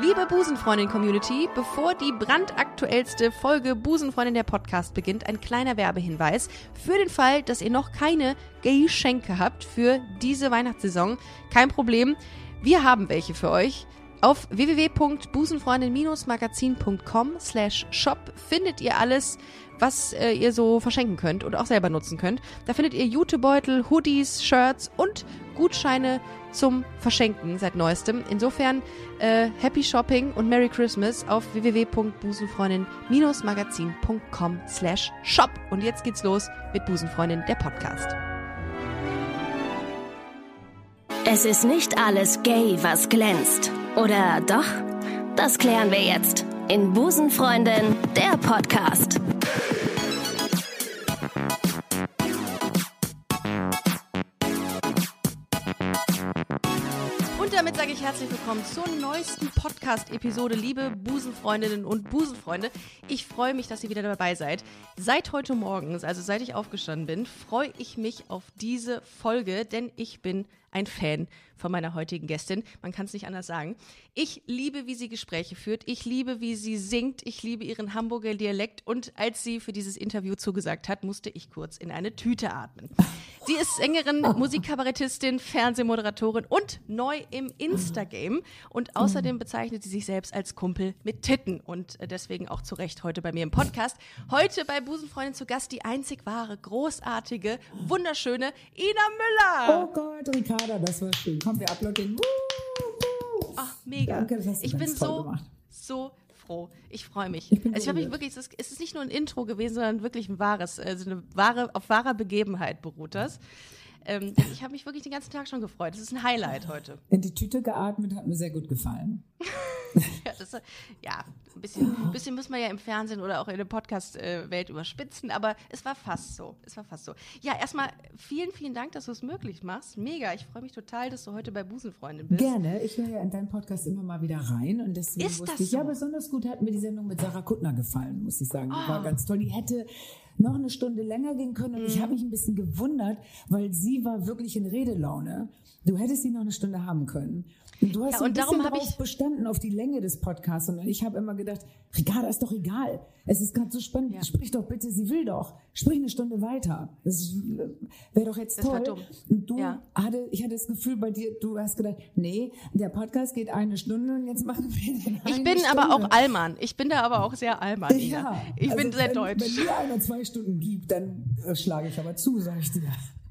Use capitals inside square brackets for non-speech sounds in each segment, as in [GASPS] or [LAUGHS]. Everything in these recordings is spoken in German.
Liebe Busenfreundin-Community, bevor die brandaktuellste Folge Busenfreundin der Podcast beginnt, ein kleiner Werbehinweis. Für den Fall, dass ihr noch keine Geschenke habt für diese Weihnachtssaison, kein Problem. Wir haben welche für euch. Auf www.busenfreundin-magazin.com slash shop findet ihr alles, was äh, ihr so verschenken könnt und auch selber nutzen könnt. Da findet ihr Jutebeutel, Hoodies, Shirts und Gutscheine zum Verschenken seit neuestem. Insofern äh, Happy Shopping und Merry Christmas auf www.busenfreundin-magazin.com slash shop. Und jetzt geht's los mit Busenfreundin, der Podcast. Es ist nicht alles gay, was glänzt. Oder doch? Das klären wir jetzt in Busenfreundin, der Podcast. Und damit sage ich herzlich willkommen zur neuesten Podcast-Episode, liebe Busenfreundinnen und Busenfreunde. Ich freue mich, dass ihr wieder dabei seid. Seit heute morgens, also seit ich aufgestanden bin, freue ich mich auf diese Folge, denn ich bin ein Fan von meiner heutigen Gästin. Man kann es nicht anders sagen. Ich liebe, wie sie Gespräche führt. Ich liebe, wie sie singt. Ich liebe ihren Hamburger Dialekt. Und als sie für dieses Interview zugesagt hat, musste ich kurz in eine Tüte atmen. Sie ist Sängerin, Musikkabarettistin, Fernsehmoderatorin und neu im Instagame. Und außerdem bezeichnet sie sich selbst als Kumpel mit Titten. Und deswegen auch zu Recht heute bei mir im Podcast. Heute bei Busenfreundin zu Gast die einzig wahre, großartige, wunderschöne Ina Müller. Oh Gott, Ricarda, das war schön. Komm, wir uploaden. Ach, mega. Danke, ich bin so, gemacht. so froh. Ich freue mich. Ich also ich habe mich wirklich, es ist, es ist nicht nur ein Intro gewesen, sondern wirklich ein wahres, also eine wahre, auf wahrer Begebenheit beruht das. Ähm, ich habe mich wirklich den ganzen Tag schon gefreut. Das ist ein Highlight heute. [LAUGHS] In die Tüte geatmet, hat mir sehr gut gefallen. [LAUGHS] Ja, das, ja ein bisschen, ein bisschen muss man ja im Fernsehen oder auch in der Podcast-Welt überspitzen, aber es war fast so. Es war fast so. Ja, erstmal vielen, vielen Dank, dass du es möglich machst. Mega. Ich freue mich total, dass du heute bei Busenfreundin bist. Gerne, ich höre ja in deinen Podcast immer mal wieder rein und deswegen Ist wusste das ich, ja, so? besonders gut hat mir die Sendung mit Sarah Kuttner gefallen, muss ich sagen. Die Ah. war ganz toll. Die hätte noch eine Stunde länger gehen können und Mhm. ich habe mich ein bisschen gewundert, weil sie war wirklich in Redelaune. Du hättest sie noch eine Stunde haben können. Und du hast Ja, und darum bisschen hab darauf ich- bestanden, auf die Länge des Podcasts. Und ich habe immer gedacht, Ricarda, ist doch egal. Es ist gerade so spannend. Ja. Sprich doch bitte, sie will doch. Sprich eine Stunde weiter. Das wäre doch jetzt Das war toll. dumm. Und du Ja. hatte, ich hatte das Gefühl bei dir, du hast gedacht, nee, der Podcast geht eine Stunde und jetzt machen wir den Ich bin Stunde. aber auch Allmann. Ich bin da aber auch sehr Allmann. Ja, ich bin also sehr wenn, deutsch. Wenn mir einer zwei Stunden gibt, dann schlage ich aber zu, sag ich dir.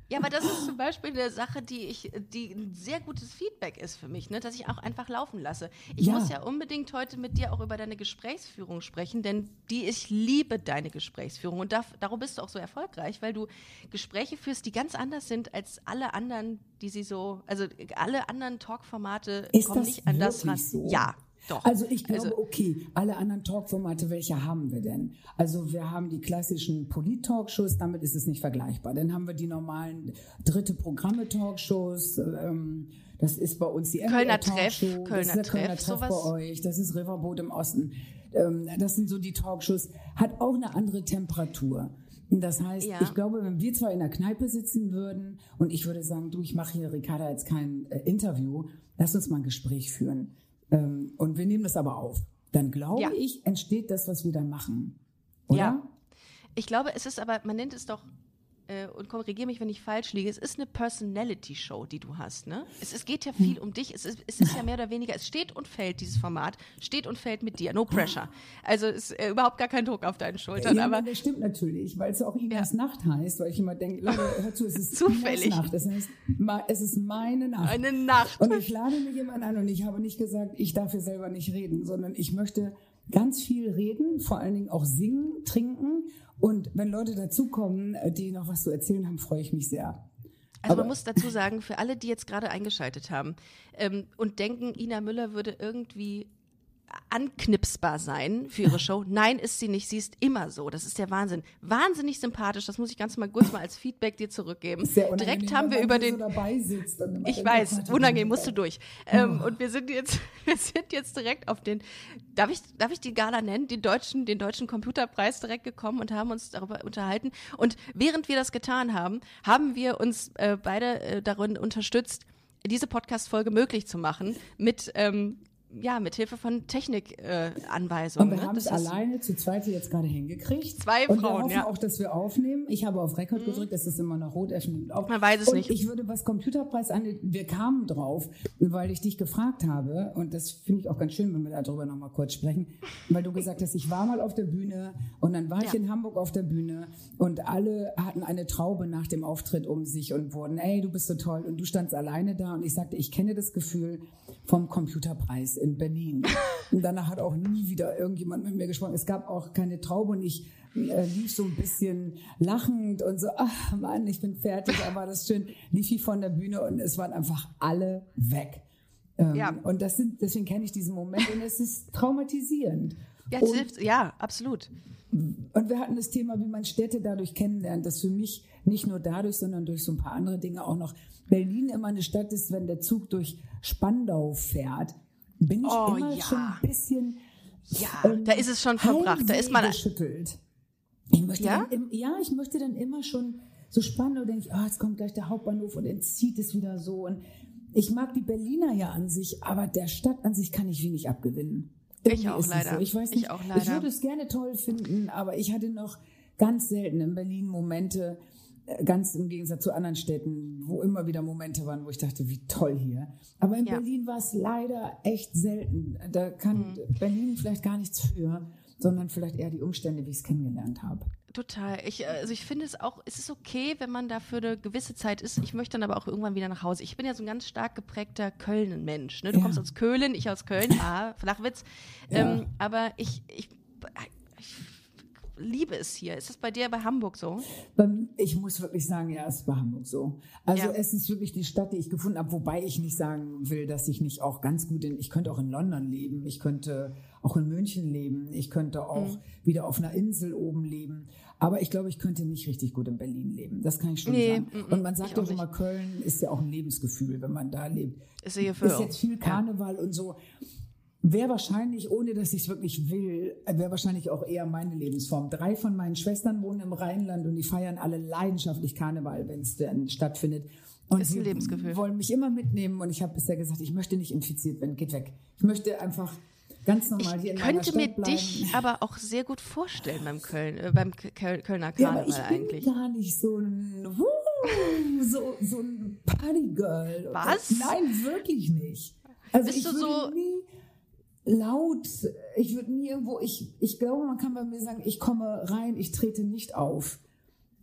Ja, aber das ist zum Beispiel eine Sache, die ich, die ein sehr gutes Feedback ist für mich, ne? dass ich auch einfach laufen lasse. Ich Ja. muss ja unbedingt heute mit dir auch über deine Gesprächsführung sprechen, denn die, ich liebe deine Gesprächsführung und da, darum bist du auch so erfolgreich, weil du Gespräche führst, die ganz anders sind als alle anderen, die sie so, also alle anderen Talkformate Ist kommen nicht an das ran. so? Ja, doch. Also ich glaube, Also- okay, alle anderen Talkformate, welche haben wir denn? Also wir haben die klassischen Polit-Talkshows, damit ist es nicht vergleichbar. Dann haben wir die normalen dritte Programme-Talkshows, ähm, das ist bei uns die Kölner Treff, Kölner das ist der Kölner Treff, Treff bei euch, das ist Riverboot im Osten. Ähm, das sind so die Talkshows, hat auch eine andere Temperatur. Das heißt, Ja. ich glaube, wenn wir zwar in der Kneipe sitzen würden und ich würde sagen, du, ich mache hier, Ricarda, jetzt kein äh, Interview, lass uns mal ein Gespräch führen. Ähm, und wir nehmen das aber auf. Dann glaube Ja. ich, entsteht das, was wir da machen. Oder? Ja. Ich glaube, es ist aber, man nennt es doch, äh, und korrigiere mich, wenn ich falsch liege, es ist eine Personality-Show, die du hast, ne? Es, es geht ja viel um dich, es ist, es ist ja mehr oder weniger, es steht und fällt, dieses Format, steht und fällt mit dir, no pressure. Also es ist äh, überhaupt gar kein Druck auf deinen Schultern, Ja, aber das stimmt natürlich, weil es auch Inas Ja. Nacht heißt, weil ich immer denke, Leute, hör zu, es ist [LAUGHS] Zufällig. Nacht. Das heißt, es ist meine Nacht. eine Nacht. Und ich lade mich jemand an und ich habe nicht gesagt, ich darf hier selber nicht reden, sondern ich möchte ganz viel reden, vor allen Dingen auch singen, trinken. Und wenn Leute dazukommen, äh, die noch was zu erzählen haben, freue ich mich sehr. Also Aber- man muss dazu sagen, für alle, die jetzt gerade eingeschaltet haben ähm, und denken, Ina Müller würde irgendwie anknipsbar sein für ihre Show. [LAUGHS] Nein, ist sie nicht. Sie ist immer so. Das ist der Wahnsinn. Wahnsinnig sympathisch. Das muss ich ganz mal kurz mal als Feedback dir zurückgeben. Sehr Direkt haben wir über den. Sitzt Ich denkt, weiß, oh oh unangenehm, musst du durch. Ähm, und wir sind jetzt, [LAUGHS] wir sind jetzt direkt auf den, darf ich, darf ich die Gala nennen, den deutschen, den deutschen Computerpreis direkt gekommen und haben uns darüber unterhalten. Und während wir das getan haben, haben wir uns äh, beide äh, darin unterstützt, diese Podcast-Folge möglich zu machen mit, ähm, ja, mit Hilfe von Technikanweisungen. Und wir ne? haben Das es alleine zu zweit jetzt gerade hingekriegt. Zwei und wir Frauen, hoffen ja. Mhm. auch, dass wir aufnehmen. Ich habe auf Rekord gedrückt, es ist immer noch rot, er auf. Man weiß es und nicht. ich würde, was Computerpreis angeht, wir kamen drauf, weil ich dich gefragt habe, und das finde ich auch ganz schön, wenn wir darüber nochmal kurz sprechen, weil du gesagt hast, ich war mal auf der Bühne und dann war ich Ja. in Hamburg auf der Bühne und alle hatten eine Traube nach dem Auftritt um sich und wurden, ey, du bist so toll und du standst alleine da und ich sagte, ich kenne das Gefühl vom Computerpreis in Berlin. [LAUGHS] Und danach hat auch nie wieder irgendjemand mit mir gesprochen. Es gab auch keine Traube und ich äh, lief so ein bisschen lachend und so, ach Mann, ich bin fertig, aber das schön, lief ich von der Bühne und es waren einfach alle weg. Ähm, Ja. Und das sind, deswegen kenne ich diesen Moment und es ist traumatisierend. Ja, Und- hilft, ja, absolut. und wir hatten das Thema, wie man Städte dadurch kennenlernt, dass für mich nicht nur dadurch, sondern durch so ein paar andere Dinge auch noch Berlin immer eine Stadt ist, wenn der Zug durch Spandau fährt, bin ich Oh, immer ja. schon ein bisschen Ja, da ist es schon verbracht. Da ist man. geschüttelt. Ich möchte Ja? dann, ja, ich möchte dann immer schon so Spandau, denke ich, ah, jetzt kommt gleich der Hauptbahnhof und entzieht es wieder so. Und ich mag die Berliner ja an sich, aber der Stadt an sich kann ich wenig abgewinnen. Ich auch leider. So. Ich weiß Ich nicht, auch ich leider. würde es gerne toll finden, aber ich hatte noch ganz selten in Berlin Momente, ganz im Gegensatz zu anderen Städten, wo immer wieder Momente waren, wo ich dachte, wie toll hier. Aber in Ja. Berlin war es leider echt selten. Da kann Mhm. Berlin vielleicht gar nichts für, sondern vielleicht eher die Umstände, wie ich es kennengelernt habe. Total. Ich, äh, also ich finde es auch, es ist okay, wenn man da für eine gewisse Zeit ist. Ich möchte dann aber auch irgendwann wieder nach Hause. Ich bin ja so ein ganz stark geprägter Köln-Mensch. Ne? Du Ja. kommst aus Köln, ich aus Köln. Ah, Flachwitz. Ja. Ähm, aber ich, ich, ich liebe es hier. Ist das bei dir bei Hamburg so? Beim- Ich muss wirklich sagen, ja, es war Hamburg so. Also Ja. es ist wirklich die Stadt, die ich gefunden habe, wobei ich nicht sagen will, dass ich nicht auch ganz gut in, ich könnte auch in London leben, ich könnte auch in München leben, ich könnte auch Mhm. wieder auf einer Insel oben leben. Aber ich glaube, ich könnte nicht richtig gut in Berlin leben. Das kann ich schon Nee, sagen. mm, mm, Und man sagt auch auch immer, Köln ist ja auch ein Lebensgefühl, wenn man da lebt. Ist ist jetzt viel Karneval und so. Wäre wahrscheinlich, ohne dass ich es wirklich will, wäre wahrscheinlich auch eher meine Lebensform. Drei von meinen Schwestern wohnen im Rheinland und die feiern alle leidenschaftlich Karneval, wenn es denn stattfindet. Und Ist ein sie Lebensgefühl. wollen mich immer mitnehmen und ich habe bisher gesagt, ich möchte nicht infiziert werden, geht weg. Ich möchte einfach ganz normal hier in Ich meiner könnte Stadt mir bleiben. dich aber auch sehr gut vorstellen beim Köln, äh, beim Köl Kölner Ja, aber Karneval ich bin eigentlich. gar nicht so ein, Wuh, so, so ein Partygirl. Was? Nein, wirklich nicht. Also Bist ich du würde so- nie laut, ich würde nie irgendwo, ich, ich glaube, man kann bei mir sagen, ich komme rein, ich trete nicht auf.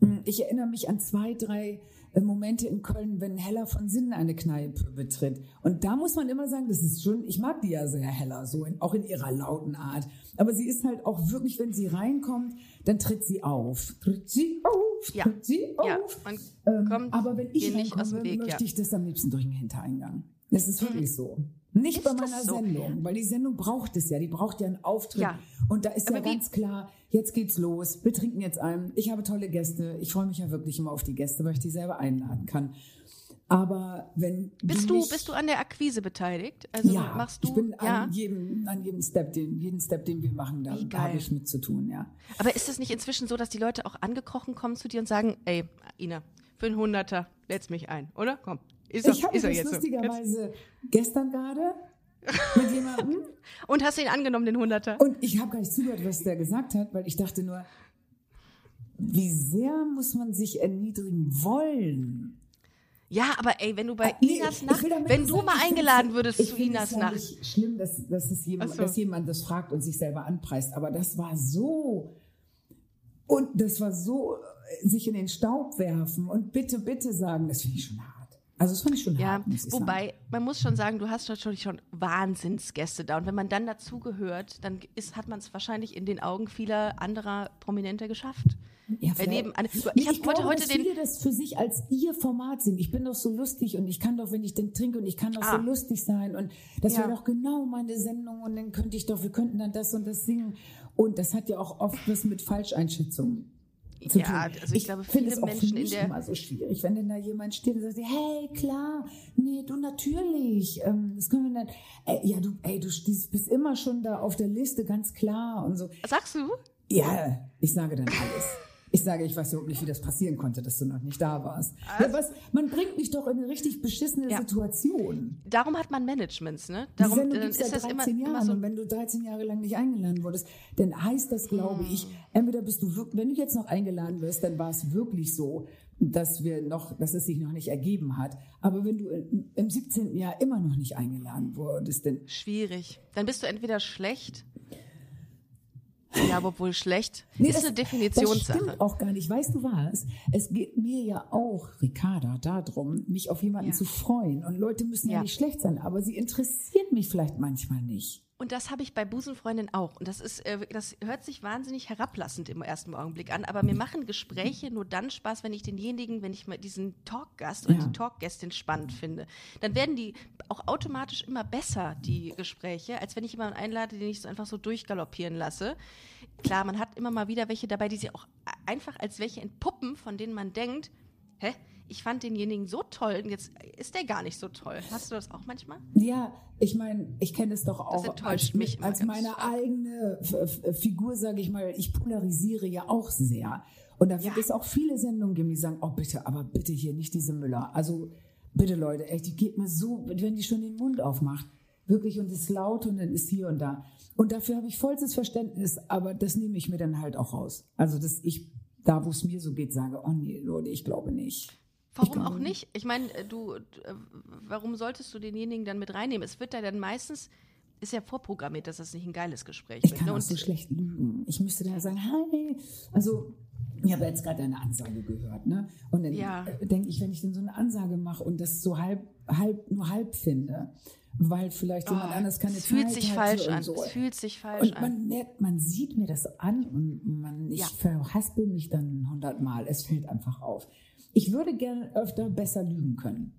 Hm, Ich erinnere mich an zwei, drei äh, Momente in Köln, wenn Hella von Sinnen eine Kneipe betritt. Und da muss man immer sagen, das ist schon, ich mag die ja sehr Hella, so in, auch in ihrer lauten Art. Aber sie ist halt auch wirklich, wenn sie reinkommt, dann tritt sie auf. Tritt sie auf, Ja. tritt sie auf. Ja, man Ähm, kommt aber wenn ich nicht aus dem Weg, möchte ja. ich das am liebsten durch den Hintereingang. Das ist wirklich so. Nicht Ist bei meiner so? Sendung, weil die Sendung braucht es ja. Die braucht ja einen Auftritt. Ja. Und da ist Aber ja ganz klar, jetzt geht's los. Wir trinken jetzt ein. Ich habe tolle Gäste. Ich freue mich ja wirklich immer auf die Gäste, weil ich die selber einladen kann. Aber wenn Bist du, nicht- bist du an der Akquise beteiligt? Also ja, machst du ich bin ja. an jedem, an jedem Step, den, jeden Step, den wir machen, da habe ich mit zu tun, ja. Aber ist es nicht inzwischen so, dass die Leute auch angekrochen kommen zu dir und sagen, ey, Ina, für einen Hunderter, let's mich ein, oder? Komm, ist, Ich doch, habe das jetzt so. Lustigerweise gestern gerade mit jemandem [LAUGHS] Und hast du ihn angenommen, den Hunderter? Und ich habe gar nicht zugehört, was der gesagt hat, weil ich dachte nur, wie sehr muss man sich erniedrigen wollen? Ja, aber ey, wenn du bei Äh, nee, Inas ich Nacht, wenn du sagen, mal ich eingeladen würdest ich zu Inas es Nacht. nicht schlimm, dass, dass, es jemand, so. dass jemand das fragt und sich selber anpreist, aber das war so und das war so äh, sich in den Staub werfen und bitte, bitte sagen, das finde ich schon hart. Also das fand ich schon Ja, hart, muss ich sagen. wobei, man muss schon sagen, du hast natürlich schon Wahnsinnsgäste da. Und wenn man dann dazugehört, dann ist, hat man es wahrscheinlich in den Augen vieler anderer Prominenter geschafft. Ja, vielleicht- nebenan- ich ich wollte glaube, heute dass den- viele das für sich als ihr Format sehen. Ich bin doch so lustig und ich kann doch, wenn ich den trinke und ich kann doch Ah. so lustig sein und das Ja. wäre doch genau meine Sendung und dann könnte ich doch, wir könnten dann das und das singen. Und das hat ja auch oft was mit Falscheinschätzungen zu Ja, tun. also ich glaube, finde viele Menschen in der- immer so schwierig, wenn dann da jemand steht und sagt, hey, klar, nee, du natürlich, ähm, das können wir dann, ey, ja, du, ey, du stehst, bist immer schon da auf der Liste, ganz klar und so. Sagst du? Ja, ich sage dann alles. Ich sage, ich weiß überhaupt nicht, wie das passieren konnte, dass du noch nicht da warst. Ja, was, man bringt mich doch in eine richtig beschissene Ja. Situation. Darum hat man Managements, ne? Die Darum Sendung dann gibt's ist seit das immer, 13 Jahren. immer so. und wenn du 13 Jahre lang nicht eingeladen wurdest, dann heißt das, glaube Hm. ich, entweder bist du wirklich, wenn du jetzt noch eingeladen wirst, dann war es wirklich so, dass wir noch, dass es sich noch nicht ergeben hat. Aber wenn du im im 17. Jahr immer noch nicht eingeladen wurdest, dann Schwierig. Dann bist du entweder schlecht. Ja, aber wohl schlecht. Nee, ist das- eine Das Definitionssache. stimmt auch gar nicht. Weißt du was? Es geht mir ja auch, Ricarda, darum, mich auf jemanden Ja. zu freuen. Und Leute müssen ja. Ja. nicht schlecht sein, aber sie interessiert mich vielleicht manchmal nicht. Und das habe ich bei Busenfreundin auch. Und das ist, äh, das hört sich wahnsinnig herablassend im ersten Augenblick an. Aber mir machen Gespräche nur dann Spaß, wenn ich denjenigen, wenn ich mal diesen Talkgast oder Ja. die Talkgästin spannend finde. Dann werden die auch automatisch immer besser, die Gespräche, als wenn ich jemanden einlade, den ich so einfach so durchgaloppieren lasse. Klar, man hat immer mal wieder welche dabei, die sich auch einfach als welche entpuppen, von denen man denkt, hä? Ich fand denjenigen so toll und jetzt ist der gar nicht so toll. Hast du das auch manchmal? Ja, ich meine, ich kenne es doch auch enttäuscht als, mich als meine stark. eigene Figur, sage ich mal, ich polarisiere ja auch sehr. Und da wird Ja. es auch viele Sendungen geben, die sagen, oh bitte, aber bitte hier nicht diese Müller. Also bitte Leute, echt, die geht mir so, wenn die schon den Mund aufmacht, wirklich und ist laut und dann ist hier und da. Und dafür habe ich vollstes Verständnis, aber das nehme ich mir dann halt auch raus. Also dass ich da, wo es mir so geht, sage, oh nee, Leute, ich glaube nicht. Warum auch nicht? Ich meine, äh, du, äh, warum solltest du denjenigen dann mit reinnehmen? Es wird da dann meistens, ist ja vorprogrammiert, dass das nicht ein geiles Gespräch Ich wird. kann ne? auch so schlecht lügen. Ich müsste da sagen, hi. Also, ich habe jetzt gerade eine Ansage gehört, ne? Und dann Ja. äh, denke ich, wenn ich dann so eine Ansage mache und das so halb, halb, nur halb finde, weil vielleicht jemand Oh, anders keine es fühlt Zeit sich falsch an. So. Es fühlt sich falsch Und an. man merkt, man sieht mir das an und man, ich Ja. verhaspel mich dann hundertmal. Es fällt einfach auf. Ich würde gerne öfter besser lügen können.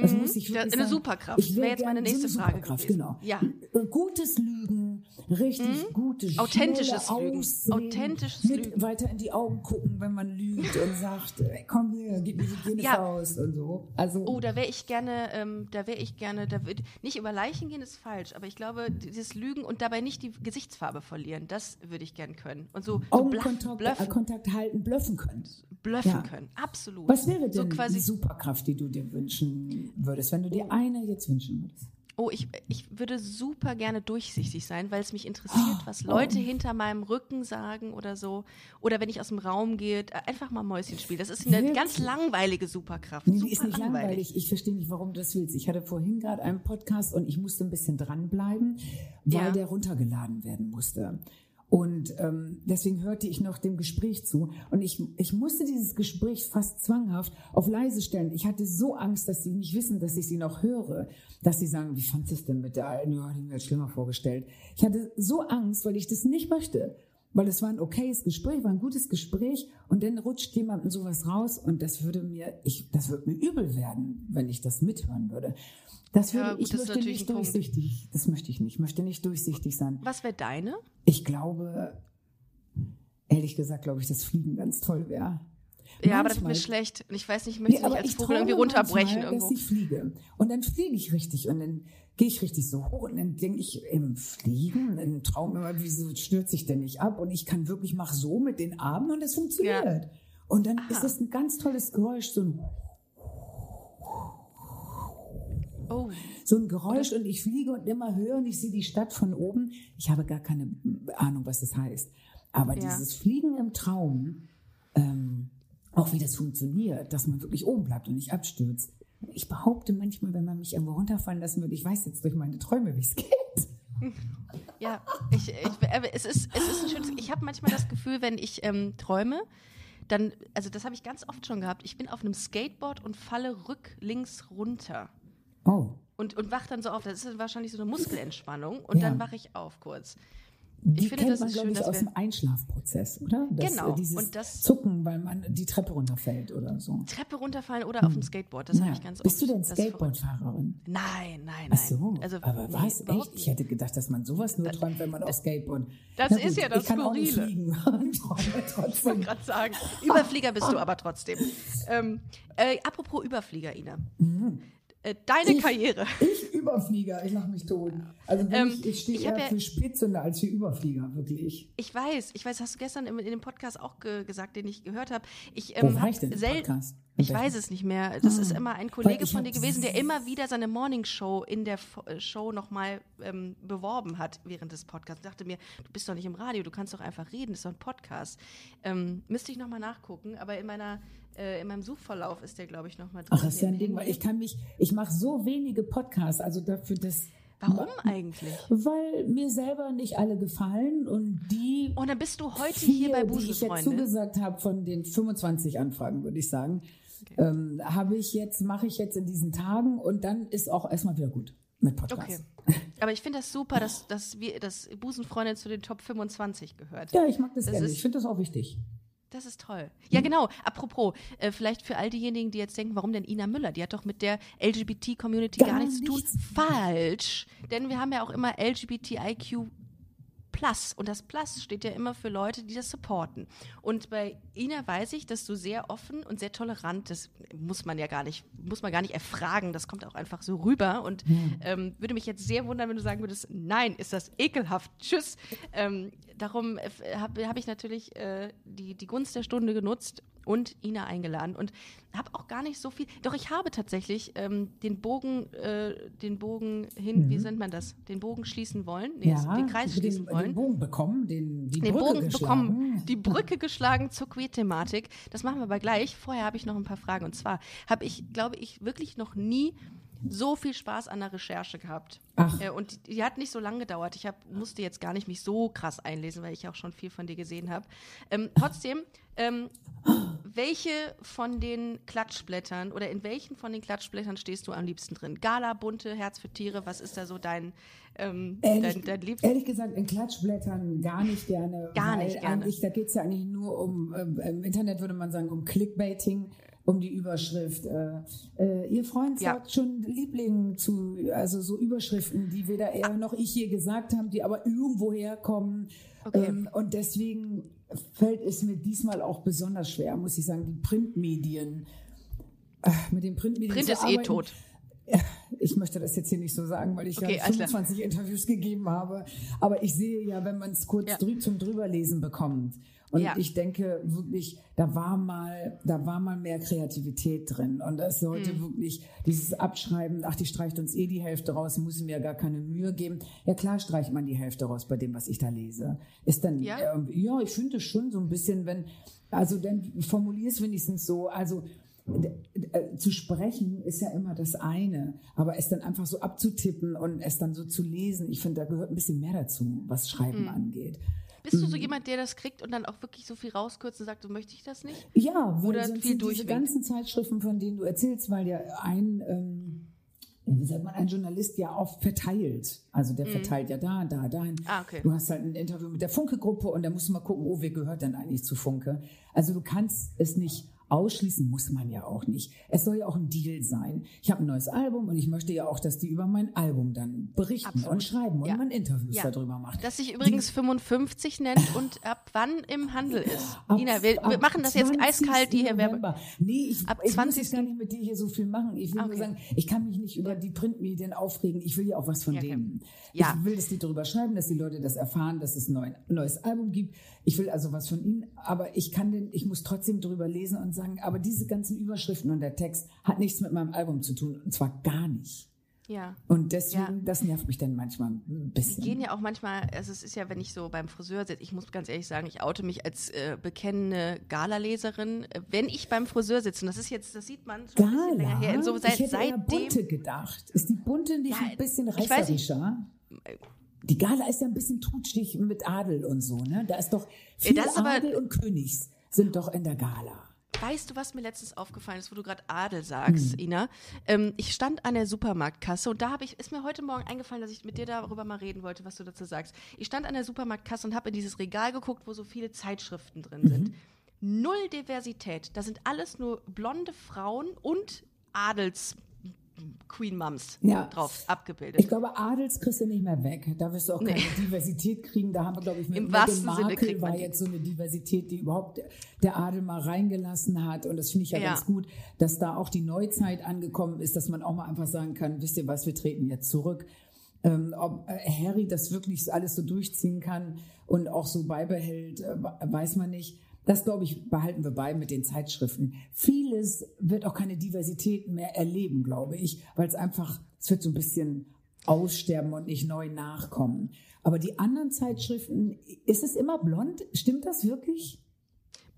Das muss ich Mhm. Wirklich eine sagen. Superkraft. Ich Wäre jetzt meine nächste so eine Frage Superkraft, gewesen. Genau. Ja. Äh, Gutes Lügen, richtig gutes, Authentisches schnelle Lügen. Ausreden, Authentisches mit Lügen. weiter in die Augen gucken, wenn man lügt und sagt, komm hier, gib mir die Guinness Ja. aus und so. Also, Oh, da wäre ich gerne, ähm, da wäre ich gerne, da würd, nicht über Leichen gehen ist falsch, aber ich glaube, dieses Lügen und dabei nicht die Gesichtsfarbe verlieren, das würde ich gern können. Und so, so bluff, Augenkontakt bluffen, äh, Kontakt halten, bluffen können. bluffen Ja. können. Absolut. Was wäre so denn quasi, die Superkraft, die du dir wünschen würdest, wenn du dir eine jetzt wünschen würdest? Oh, ich, ich würde super gerne durchsichtig sein, weil es mich interessiert, [GASPS] Oh, was Leute hinter meinem Rücken sagen oder so. Oder wenn ich aus dem Raum gehe, äh, einfach mal Mäuschen spielen. Das ist eine Wirklich? ganz langweilige Superkraft. Nee, super ist nicht langweilig. Ich verstehe nicht, warum du das willst. Ich hatte vorhin gerade einen Podcast und ich musste ein bisschen dranbleiben, weil Ja. der runtergeladen werden musste. Und ähm, deswegen hörte ich noch dem Gespräch zu. Und ich, ich musste dieses Gespräch fast zwanghaft auf leise stellen. Ich hatte so Angst, dass sie nicht wissen, dass ich sie noch höre. Dass sie sagen, wie fandest du es denn mit der alten? Ja, die mir jetzt schlimmer vorgestellt. Ich hatte so Angst, weil ich das nicht möchte. Weil es war ein okayes Gespräch, war ein gutes Gespräch und dann rutscht jemandem sowas raus und das würde mir, ich, das würde mir übel werden, wenn ich das mithören würde. Das würde, Ja, gut, ich das möchte nicht durchsichtig, das möchte ich nicht, ich möchte nicht durchsichtig sein. Was wäre deine? Ich glaube, ehrlich gesagt, glaube ich, dass Fliegen ganz toll wäre. Ja, aber das ist mir schlecht. Und ich weiß nicht, ich möchte Nee, aber als ich Vogel irgendwie runterbrechen manchmal, irgendwo. Dass ich fliege. Und dann fliege ich richtig und dann gehe ich richtig so hoch und dann denke ich im Fliegen, im Traum immer, wieso stürze ich denn nicht ab? Und ich kann wirklich, mach so mit den Armen und es funktioniert. Und dann ist das ein ganz tolles Geräusch, so ein, Oh, so ein Geräusch und ich fliege und immer höher und ich sehe die Stadt von oben. Ich habe gar keine Ahnung, was das heißt. Aber Ja. dieses Fliegen im Traum, ähm, auch wie das funktioniert, dass man wirklich oben bleibt und nicht abstürzt. Ich behaupte manchmal, wenn man mich irgendwo runterfallen lassen würde, ich weiß jetzt durch meine Träume, wie es geht. [LAUGHS] ja. Ich, ich, es, ist, es ist ein schönes. Ich habe manchmal das Gefühl, wenn ich ähm, träume, dann, also das habe ich ganz oft schon gehabt. Ich bin auf einem Skateboard und falle rücklinks runter. Oh, Und, und wach dann so auf. Das ist wahrscheinlich so eine Muskelentspannung. Und Ja. dann wache ich auf kurz. Die finde, kennt das man, ist glaube schön, ich, aus dem Einschlafprozess, oder? Das, Genau. äh, Dieses Und das- Zucken, weil man die Treppe runterfällt oder so. Treppe runterfallen oder auf dem Skateboard. Das habe Ja. ich ganz Hm. Bist du oft. denn. Skateboardfahrerin? Nein, nein, nein. Ach so, also, aber nee, was? Echt? Ich hätte gedacht, dass man sowas nur träumt, wenn man auf Skateboard. Das Na ist ja das Ich kann auch nicht Skurrile. fliegen. [LAUGHS] Ich wollte gerade sagen. Überflieger bist du aber trotzdem. [LAUGHS] Ähm, äh, apropos Überflieger, Ina. Mhm. Äh, deine Ich- Karriere. Ich Überflieger, ich lache mich tot. Also Ähm, ich, ich stehe eher ja- für Spätzünder als für Überflieger, wirklich. Ich weiß, ich weiß, hast du gestern im, in dem Podcast auch ge gesagt, den ich gehört habe. Ich, Wo ähm, war hab ich denn im Podcast? In Ich weiß es nicht mehr. Das ist immer ein Kollege von dir gewesen, der immer wieder seine Morning Show in der Fo- äh, Show nochmal ähm, beworben hat während des Podcasts. Ich dachte mir, du bist doch nicht im Radio, du kannst doch einfach reden, das ist doch ein Podcast. Ähm, müsste ich nochmal nachgucken, aber in meiner äh, in meinem Suchverlauf ist der, glaube ich, nochmal drin. Ach, das ist ja ein Ding, weil ich kann mich, ich mache so wenige Podcasts, also dafür das. Warum eigentlich? Weil mir selber nicht alle gefallen und die Und dann bist du heute vier, hier bei die ich jetzt zugesagt habe von den 25 Anfragen, würde ich sagen, ähm, habe ich jetzt, mache ich jetzt in diesen Tagen und dann ist auch erstmal wieder gut mit Podcasts. Okay. Aber ich finde das super, dass, dass wir, dass Busenfreundin zu den Top 25 gehört. Ja, ich mag das, Das ehrlich. ist- Ich finde das auch wichtig. Das ist toll. Ja, genau. Apropos, äh, vielleicht für all diejenigen, die jetzt denken, warum denn Ina Müller? Die hat doch mit der LGBT-Community gar, Gar nichts zu tun. Falsch. Denn wir haben ja auch immer LGBTIQ Plus. Und das Plus steht ja immer für Leute, die das supporten. Und bei Ina weiß ich, dass du sehr offen und sehr tolerant, das muss man ja gar nicht, muss man gar nicht erfragen, das kommt auch einfach so rüber. Und ähm, würde mich jetzt sehr wundern, wenn du sagen würdest, nein, ist das ekelhaft, tschüss. Ähm, darum habe hab ich natürlich äh, die, die Gunst der Stunde genutzt und Ina eingeladen und habe auch gar nicht so viel. Doch ich habe tatsächlich ähm, den Bogen, äh, den Bogen hin, wie nennt man das? Den Bogen schließen wollen, nee, den Kreis den, schließen wollen Den Bogen bekommen, den, die den Brücke Bogen geschlagen. bekommen, die [LAUGHS] Brücke geschlagen zur Queer-Thematik. Das machen wir aber gleich. Vorher habe ich noch ein paar Fragen. Und zwar habe ich, glaube ich, wirklich noch nie so viel Spaß an der Recherche gehabt. Ach. Äh, und die, die hat nicht so lange gedauert. Ich hab, musste jetzt gar nicht mich so krass einlesen, weil ich auch schon viel von dir gesehen habe. Ähm, trotzdem, ähm, welche von den Klatschblättern oder in welchen von den Klatschblättern stehst du am liebsten drin? Gala, bunte, Herz für Tiere, was ist da so dein, ähm, Ehrlich, dein, dein Liebst? ehrlich gesagt, in Klatschblättern gar nicht gerne. Gar nicht gerne. Eigentlich, da geht es ja eigentlich nur um, ähm, im Internet würde man sagen, um Clickbaiting, um die Überschrift. Äh, äh, ihr Freund Ja. sagt schon Liebling zu, also so Überschriften, die weder er noch ich je gesagt haben, die aber irgendwo herkommen. Okay. Ähm, und deswegen fällt es mir diesmal auch besonders schwer, muss ich sagen, die Printmedien. äh, Mit den Printmedien Print ist eh arbeiten. tot. Ich möchte das jetzt hier nicht so sagen, weil ich Okay, ja alles klar. 25 Interviews gegeben habe. Aber ich sehe ja, wenn man es kurz Ja. zum drüberlesen bekommt. Und Ja. ich denke wirklich, da war mal, da war mal mehr Kreativität drin. Und das sollte Mhm. wirklich dieses Abschreiben, ach, die streicht uns eh die Hälfte raus, muss ich mir gar keine Mühe geben. Ja klar streicht man die Hälfte raus bei dem, was ich da lese. Ist dann, Ja? irgendwie- ja, ich finde es schon so ein bisschen, wenn, also dann formulier es wenigstens so, also zu sprechen ist ja immer das eine, aber es dann einfach so abzutippen und es dann so zu lesen, ich finde, da gehört ein bisschen mehr dazu, was Schreiben angeht. Bist du so Mhm. jemand, der das kriegt und dann auch wirklich so viel rauskürzt und sagt, so möchte ich das nicht? Ja, weil Oder sonst viel sind diese ganzen Zeitschriften, von denen du erzählst, weil ja ein, ähm, wie sagt man, ein Journalist ja oft verteilt. Also der verteilt ja da, da, dahin. Mhm. Ah, okay. Du hast halt ein Interview mit der Funke-Gruppe und da musst du mal gucken, oh, wer gehört denn eigentlich zu Funke? Also du kannst es nicht ausschließen, muss man ja auch nicht. Es soll ja auch ein Deal sein. Ich habe ein neues Album und ich möchte ja auch, dass die über mein Album dann berichten Absolut. und schreiben Ja. und man Interviews Ja. darüber macht. Das sich übrigens 55 nennt und ab wann im Handel ist. Ab- Nina, wir, wir machen das jetzt 20. eiskalt, die hier. November. Nee, ich, Ab ich muss 20. jetzt gar nicht mit dir hier so viel machen. Ich will Okay. nur sagen, ich kann mich nicht über die Printmedien aufregen. Ich will ja auch was von Ja, okay. denen. Ja. Ich will, dass die darüber schreiben, dass die Leute das erfahren, dass es ein neu- neues Album gibt. Ich will also was von ihnen, aber ich kann den, ich muss trotzdem drüber lesen und sagen, aber diese ganzen Überschriften und der Text hat nichts mit meinem Album zu tun. Und zwar gar nicht. Ja. Und deswegen, Ja. das nervt mich dann manchmal ein Die bisschen. gehen ja auch manchmal, also es ist ja, wenn ich so beim Friseur sitze, ich muss ganz ehrlich sagen, ich oute mich als äh, bekennende Gala-Leserin. Wenn ich beim Friseur sitze, und das ist jetzt, das sieht man schon ein bisschen länger her, Gala? so seit, ich hätte seitdem. bunte gedacht. Ist die bunte nicht Ja, ein bisschen ich weiß nicht. Die Gala ist ja ein bisschen tutschig mit Adel und so, ne? Da ist doch viel das ist aber- Adel und Königs sind doch in der Gala. Weißt du, was mir letztens aufgefallen ist, wo du gerade Adel sagst, Hm. Ina? Ähm, ich stand an der Supermarktkasse und da habe ich, ist mir heute Morgen eingefallen, dass ich mit dir darüber mal reden wollte, was du dazu sagst. Ich stand an der Supermarktkasse und habe in dieses Regal geguckt, wo so viele Zeitschriften drin sind. Null Diversität. Da sind alles nur blonde Frauen und Adels. Queen Mums Ja. drauf abgebildet. Ich glaube, Adels kriegst du nicht mehr weg. Da wirst du auch keine Diversität kriegen. Da haben wir, glaube ich, mit Im Markle kriegt man war jetzt so eine Diversität, die überhaupt der Adel mal reingelassen hat. Und das finde ich ja, Ja. ganz gut, dass da auch die Neuzeit angekommen ist, dass man auch mal einfach sagen kann, wisst ihr was, wir treten jetzt zurück. Ähm, ob äh, Harry das wirklich alles so durchziehen kann und auch so beibehält, äh, weiß man nicht. Das, glaube ich, behalten wir bei mit den Zeitschriften. Vieles wird auch keine Diversität mehr erleben, glaube ich, weil es einfach, es wird so ein bisschen aussterben und nicht neu nachkommen. Aber die anderen Zeitschriften, ist es immer blond? Stimmt das wirklich?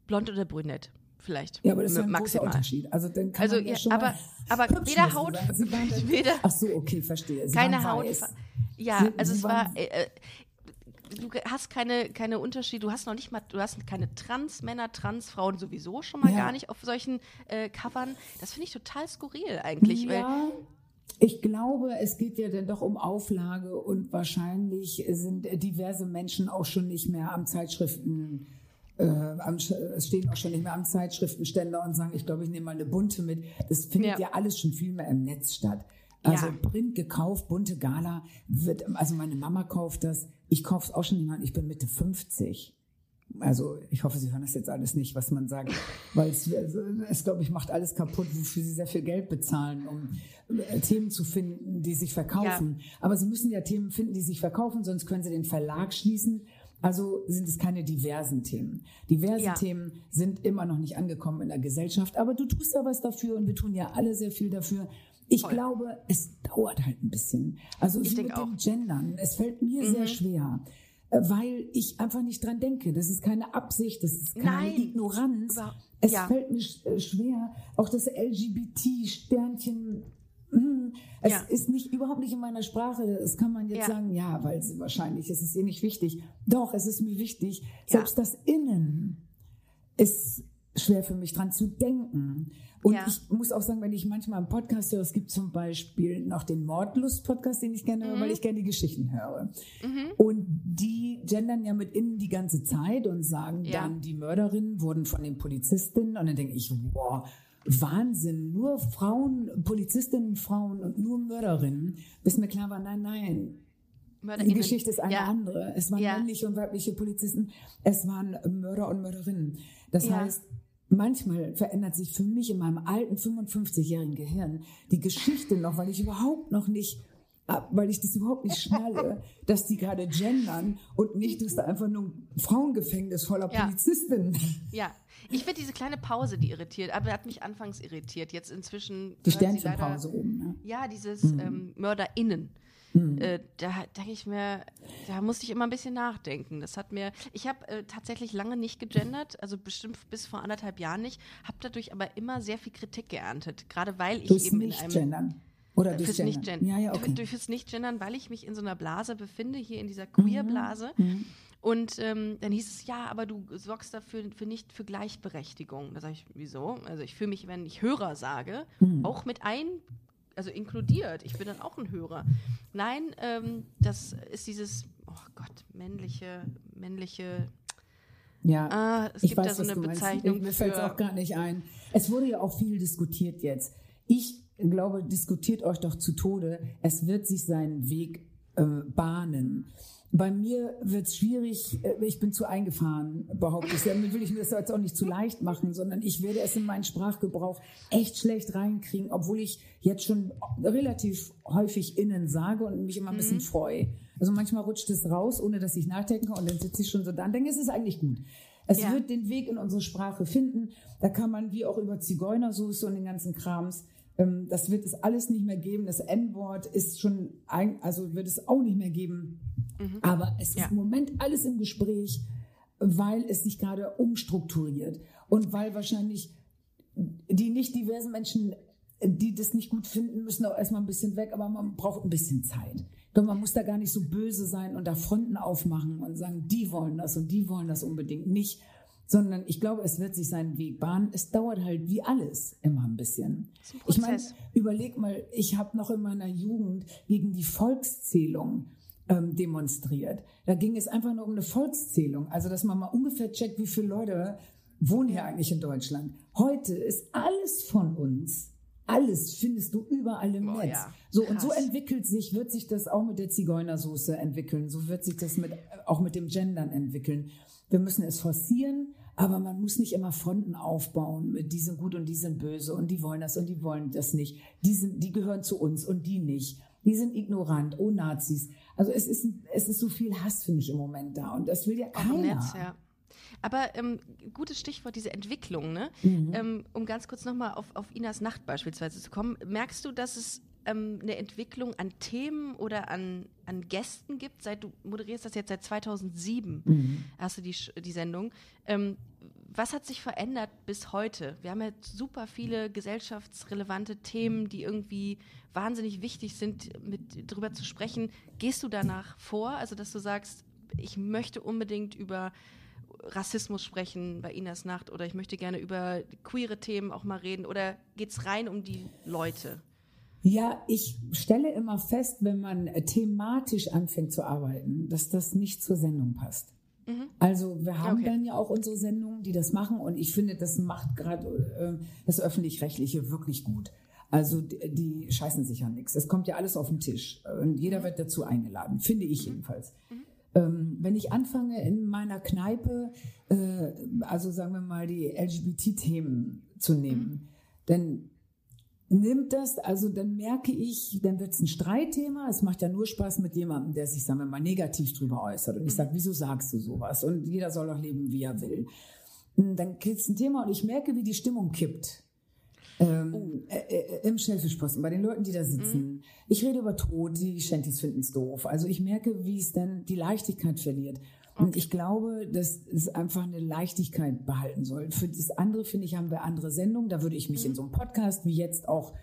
Blond oder brünett, vielleicht. Ja, aber das ist ja ein großer Maximal. Unterschied. Also, dann kann Also, man ja ja, schon aber- aber weder Haut- [LAUGHS] weder- Ach so, okay, verstehe. Sie Keine Haut. Ja, Sie- also es war. Äh, äh, du hast keine, keine Unterschiede, du hast noch nicht mal, du hast keine Trans-Männer, Trans-Frauen sowieso schon mal Ja. gar nicht auf solchen äh, Covern. Das finde ich total skurril eigentlich. Weil, Ja, ich glaube, es geht ja dann doch um Auflage und wahrscheinlich sind diverse Menschen auch schon nicht mehr am Zeitschriften, äh, am, stehen auch schon nicht mehr am Zeitschriftenständer und sagen, ich glaube, ich nehme mal eine bunte mit. Das findet Ja. ja, alles schon viel mehr im Netz statt. Also Ja. Print gekauft, bunte Gala, wird, also meine Mama kauft das, ich kaufe es auch schon mehr, ich bin Mitte 50. Also ich hoffe, Sie hören das jetzt alles nicht, was man sagt, weil es, es glaube ich, macht alles kaputt, wofür Sie sehr viel Geld bezahlen, um äh, Themen zu finden, die sich verkaufen. Aber Sie müssen ja Themen finden, die sich verkaufen, sonst können Sie den Verlag schließen. Also sind es keine diversen Themen. Diverse Ja. Themen sind immer noch nicht angekommen in der Gesellschaft, aber du tust ja was dafür und wir tun ja alle sehr viel dafür. Ich Voll. glaube, es dauert halt ein bisschen. Also Ich wie denk mit dem auch. Gendern. Es fällt mir Mhm. sehr schwer, äh, weil ich einfach nicht dran denke. Das ist keine Absicht, das ist keine Nein. Ignoranz. Über- Es ja. fällt mir äh, schwer, auch das LGBT-Sternchen. hm, Es Ja. ist nicht überhaupt nicht in meiner Sprache. Das kann man jetzt Ja. sagen, ja, weil es wahrscheinlich ist es ihr nicht wichtig. Doch, es ist mir wichtig. Ja. Selbst das Innen ist schwer für mich dran zu denken. Und Ja. ich muss auch sagen, wenn ich manchmal einen Podcast höre, es gibt zum Beispiel noch den Mordlust-Podcast, den ich gerne höre, weil Mhm. ich gerne die Geschichten höre. Und die gendern ja mit innen die ganze Zeit und sagen Ja. dann, die Mörderinnen wurden von den Polizistinnen. Und dann denke ich, boah, Wahnsinn, nur Frauen, Polizistinnen, Frauen und nur Mörderinnen. Bis mir klar war, nein, nein, die. Geschichte ist eine ja. andere. Es waren Ja. männliche und weibliche Polizisten, es waren Mörder und Mörderinnen. Das Ja. heißt, manchmal verändert sich für mich in meinem alten 55-jährigen Gehirn die Geschichte noch, weil ich überhaupt noch nicht ab- weil ich das überhaupt nicht schnalle, [LAUGHS] dass die gerade gendern und nicht, dass da einfach nur ein Frauengefängnis voller Ja. Polizistinnen. [LAUGHS] Ja, ich finde diese kleine Pause, die irritiert, aber hat mich anfangs irritiert. Jetzt inzwischen. Die Sternchenpause oben. Ne? Ja, dieses Mhm. ähm, MörderInnen. Äh, da denke ich mir, da musste ich immer ein bisschen nachdenken. Das hat mir, ich habe äh, tatsächlich lange nicht gegendert, also bestimmt bis vor anderthalb Jahren nicht, habe dadurch aber immer sehr viel Kritik geerntet, gerade weil ich Durchs eben in einem Nicht-Gendern. Oder durchs Fürs Gendern. Nicht-Gendern. Ja, ja, okay. Durch fürs Nicht-Gendern, weil ich mich in so einer Blase befinde, hier in dieser Mhm. Queer-Blase. Und ähm, dann hieß es, ja, aber du sorgst dafür für nicht für Gleichberechtigung. Da sage ich, wieso? Also ich fühle mich, wenn ich Hörer sage, Mhm. auch mit ein, also inkludiert. Ich bin dann auch ein Hörer. Nein, ähm, das ist dieses, oh Gott, männliche, männliche, Ja, ah, es ich gibt da weiß, so was eine meinst. Bezeichnung Mir fällt es auch gar nicht ein. Es wurde ja auch viel diskutiert jetzt. Ich glaube, diskutiert euch doch zu Tode. Es wird sich seinen Weg äh, bahnen. Bei mir wird es schwierig, äh, ich bin zu eingefahren, behaupte ich. Damit will ich mir das jetzt auch nicht zu leicht machen, sondern ich werde es in meinen Sprachgebrauch echt schlecht reinkriegen, obwohl ich jetzt schon relativ häufig innen sage und mich immer ein Mhm. bisschen freue. Also manchmal rutscht es raus, ohne dass ich nachdenke und dann sitze ich schon so da und denke, es ist eigentlich gut. Es Ja. wird den Weg in unsere Sprache finden. Da kann man wie auch über Zigeunersoße und den ganzen Krams, das wird es alles nicht mehr geben. Das N-Wort ist schon, ein, also wird es auch nicht mehr geben. Aber es ist Ja. im Moment alles im Gespräch, weil es sich gerade umstrukturiert und weil wahrscheinlich die nicht diversen Menschen, die das nicht gut finden, müssen auch erstmal ein bisschen weg, aber man braucht ein bisschen Zeit. Doch man muss da gar nicht so böse sein und da Fronten aufmachen und sagen, die wollen das und die wollen das unbedingt nicht, sondern ich glaube, es wird sich seinen Weg bahnen. Es dauert halt wie alles immer ein bisschen. ein Ich meine, überleg mal, ich habe noch in meiner Jugend gegen die Volkszählung ähm, demonstriert. Da ging es einfach nur um eine Volkszählung. Also, dass man mal ungefähr checkt, wie viele Leute wohnen hier eigentlich in Deutschland. Heute ist alles von uns alles findest du überall im Oh, Netz. ja. So und so entwickelt sich, wird sich das auch mit der Zigeunersoße entwickeln. So wird sich das mit auch mit dem Gendern entwickeln. Wir müssen es forcieren, aber man muss nicht immer Fronten aufbauen mit die sind gut und die sind böse und die wollen das und die wollen das nicht. Die sind, die gehören zu uns und die nicht. Die sind ignorant, oh Nazis. Also es ist, es ist so viel Hass, finde ich, im Moment da. Und das will ja keiner. Netz, ja. Aber ähm, gutes Stichwort, diese Entwicklung, ne? Mhm. Ähm, um ganz kurz nochmal auf, auf Inas Nacht beispielsweise zu kommen. Merkst du, dass es ähm, eine Entwicklung an Themen oder an, an Gästen gibt? Seit du moderierst das jetzt seit 2007, Mhm. hast du die, die Sendung. Ähm, was hat sich verändert bis heute? Wir haben ja super viele gesellschaftsrelevante Themen, die irgendwie wahnsinnig wichtig sind, mit drüber zu sprechen. Gehst du danach vor? Also, dass du sagst, ich möchte unbedingt über Rassismus sprechen bei Inas Nacht oder ich möchte gerne über queere Themen auch mal reden oder geht es rein um die Leute? Ja, ich stelle immer fest, wenn man äh, thematisch anfängt zu arbeiten, dass das nicht zur Sendung passt. Also wir haben Okay. dann ja auch unsere Sendungen, die das machen und ich finde, das macht gerade äh, das öffentlich-rechtliche wirklich gut. Also die, die scheißen sich ja nichts. Es kommt ja alles auf den Tisch und jeder wird dazu eingeladen, finde ich jedenfalls. Ähm, wenn ich anfange in meiner Kneipe, äh, also sagen wir mal die LGBT-Themen zu nehmen, dann nimmt das, also dann merke ich, dann wird es ein Streitthema. Es macht ja nur Spaß mit jemandem, der sich, sagen wir mal, negativ drüber äußert. Und ich sage, wieso sagst du sowas? Und jeder soll doch leben, wie er will. Und Dann kriegt es ein Thema und ich merke, wie die Stimmung kippt. Ähm, äh, äh, Im Schellfischposten, bei den Leuten, die da sitzen. Ich rede über Tod, die Shanties finden es doof. Also ich merke, wie es dann die Leichtigkeit verliert. Und ich glaube, dass es einfach eine Leichtigkeit behalten soll. Für das andere, finde ich, haben wir andere Sendungen. Da würde ich mich in so einem Podcast wie jetzt auch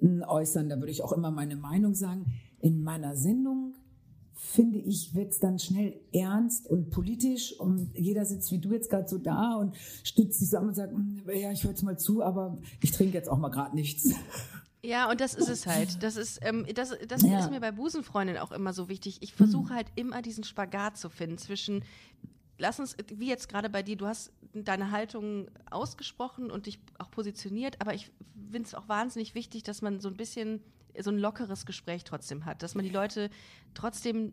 mh, äußern. Da würde ich auch immer meine Meinung sagen. In meiner Sendung finde ich, wird es dann schnell ernst und politisch und jeder sitzt wie du jetzt gerade so da und stützt sich zusammen und sagt, "Hm, ja, ich höre jetzt mal zu, aber ich trinke jetzt auch mal gerade nichts. [LAUGHS] Ja, und das ist es halt. Das ist, ähm, das, das Ja. ist mir bei Busenfreundin auch immer so wichtig. Ich versuche halt immer diesen Spagat zu finden zwischen, lass uns, wie jetzt gerade bei dir, du hast deine Haltung ausgesprochen und dich auch positioniert, aber ich finde es auch wahnsinnig wichtig, dass man so ein bisschen so ein lockeres Gespräch trotzdem hat, dass man die Leute trotzdem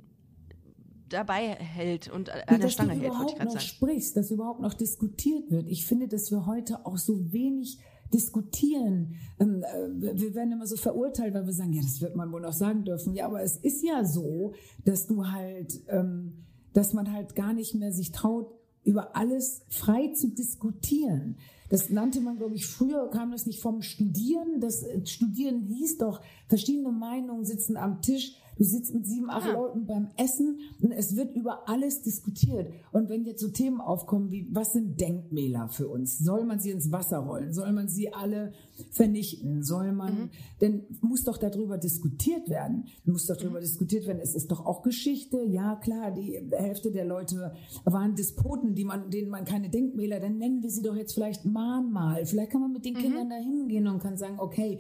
dabei hält und an der dass Stange hält, wollte ich überhaupt gerade noch sagen. sprichst, dass überhaupt noch diskutiert wird. Ich finde, dass wir heute auch so wenig diskutieren. Ähm, äh, wir werden immer so verurteilt, weil wir sagen, ja, das wird man wohl noch sagen dürfen. Ja, aber es ist ja so, dass du halt, ähm, dass man halt gar nicht mehr sich traut, über alles frei zu diskutieren. Das nannte man, glaube ich, früher kam das nicht vom Studieren. Das äh, Studieren hieß doch, verschiedene Meinungen sitzen am Tisch. Du sitzt mit sieben, acht Ja. Leuten beim Essen und es wird über alles diskutiert. Und wenn jetzt so Themen aufkommen wie, was sind Denkmäler für uns? Soll man sie ins Wasser rollen? Soll man sie alle vernichten? Soll man, denn muss doch darüber diskutiert werden. Muss doch darüber diskutiert werden. Es ist doch auch Geschichte. Ja, klar, die Hälfte der Leute waren Despoten, die man, denen man keine Denkmäler, dann nennen wir sie doch jetzt vielleicht Mahnmal. Vielleicht kann man mit den Kindern da hingehen und kann sagen, okay,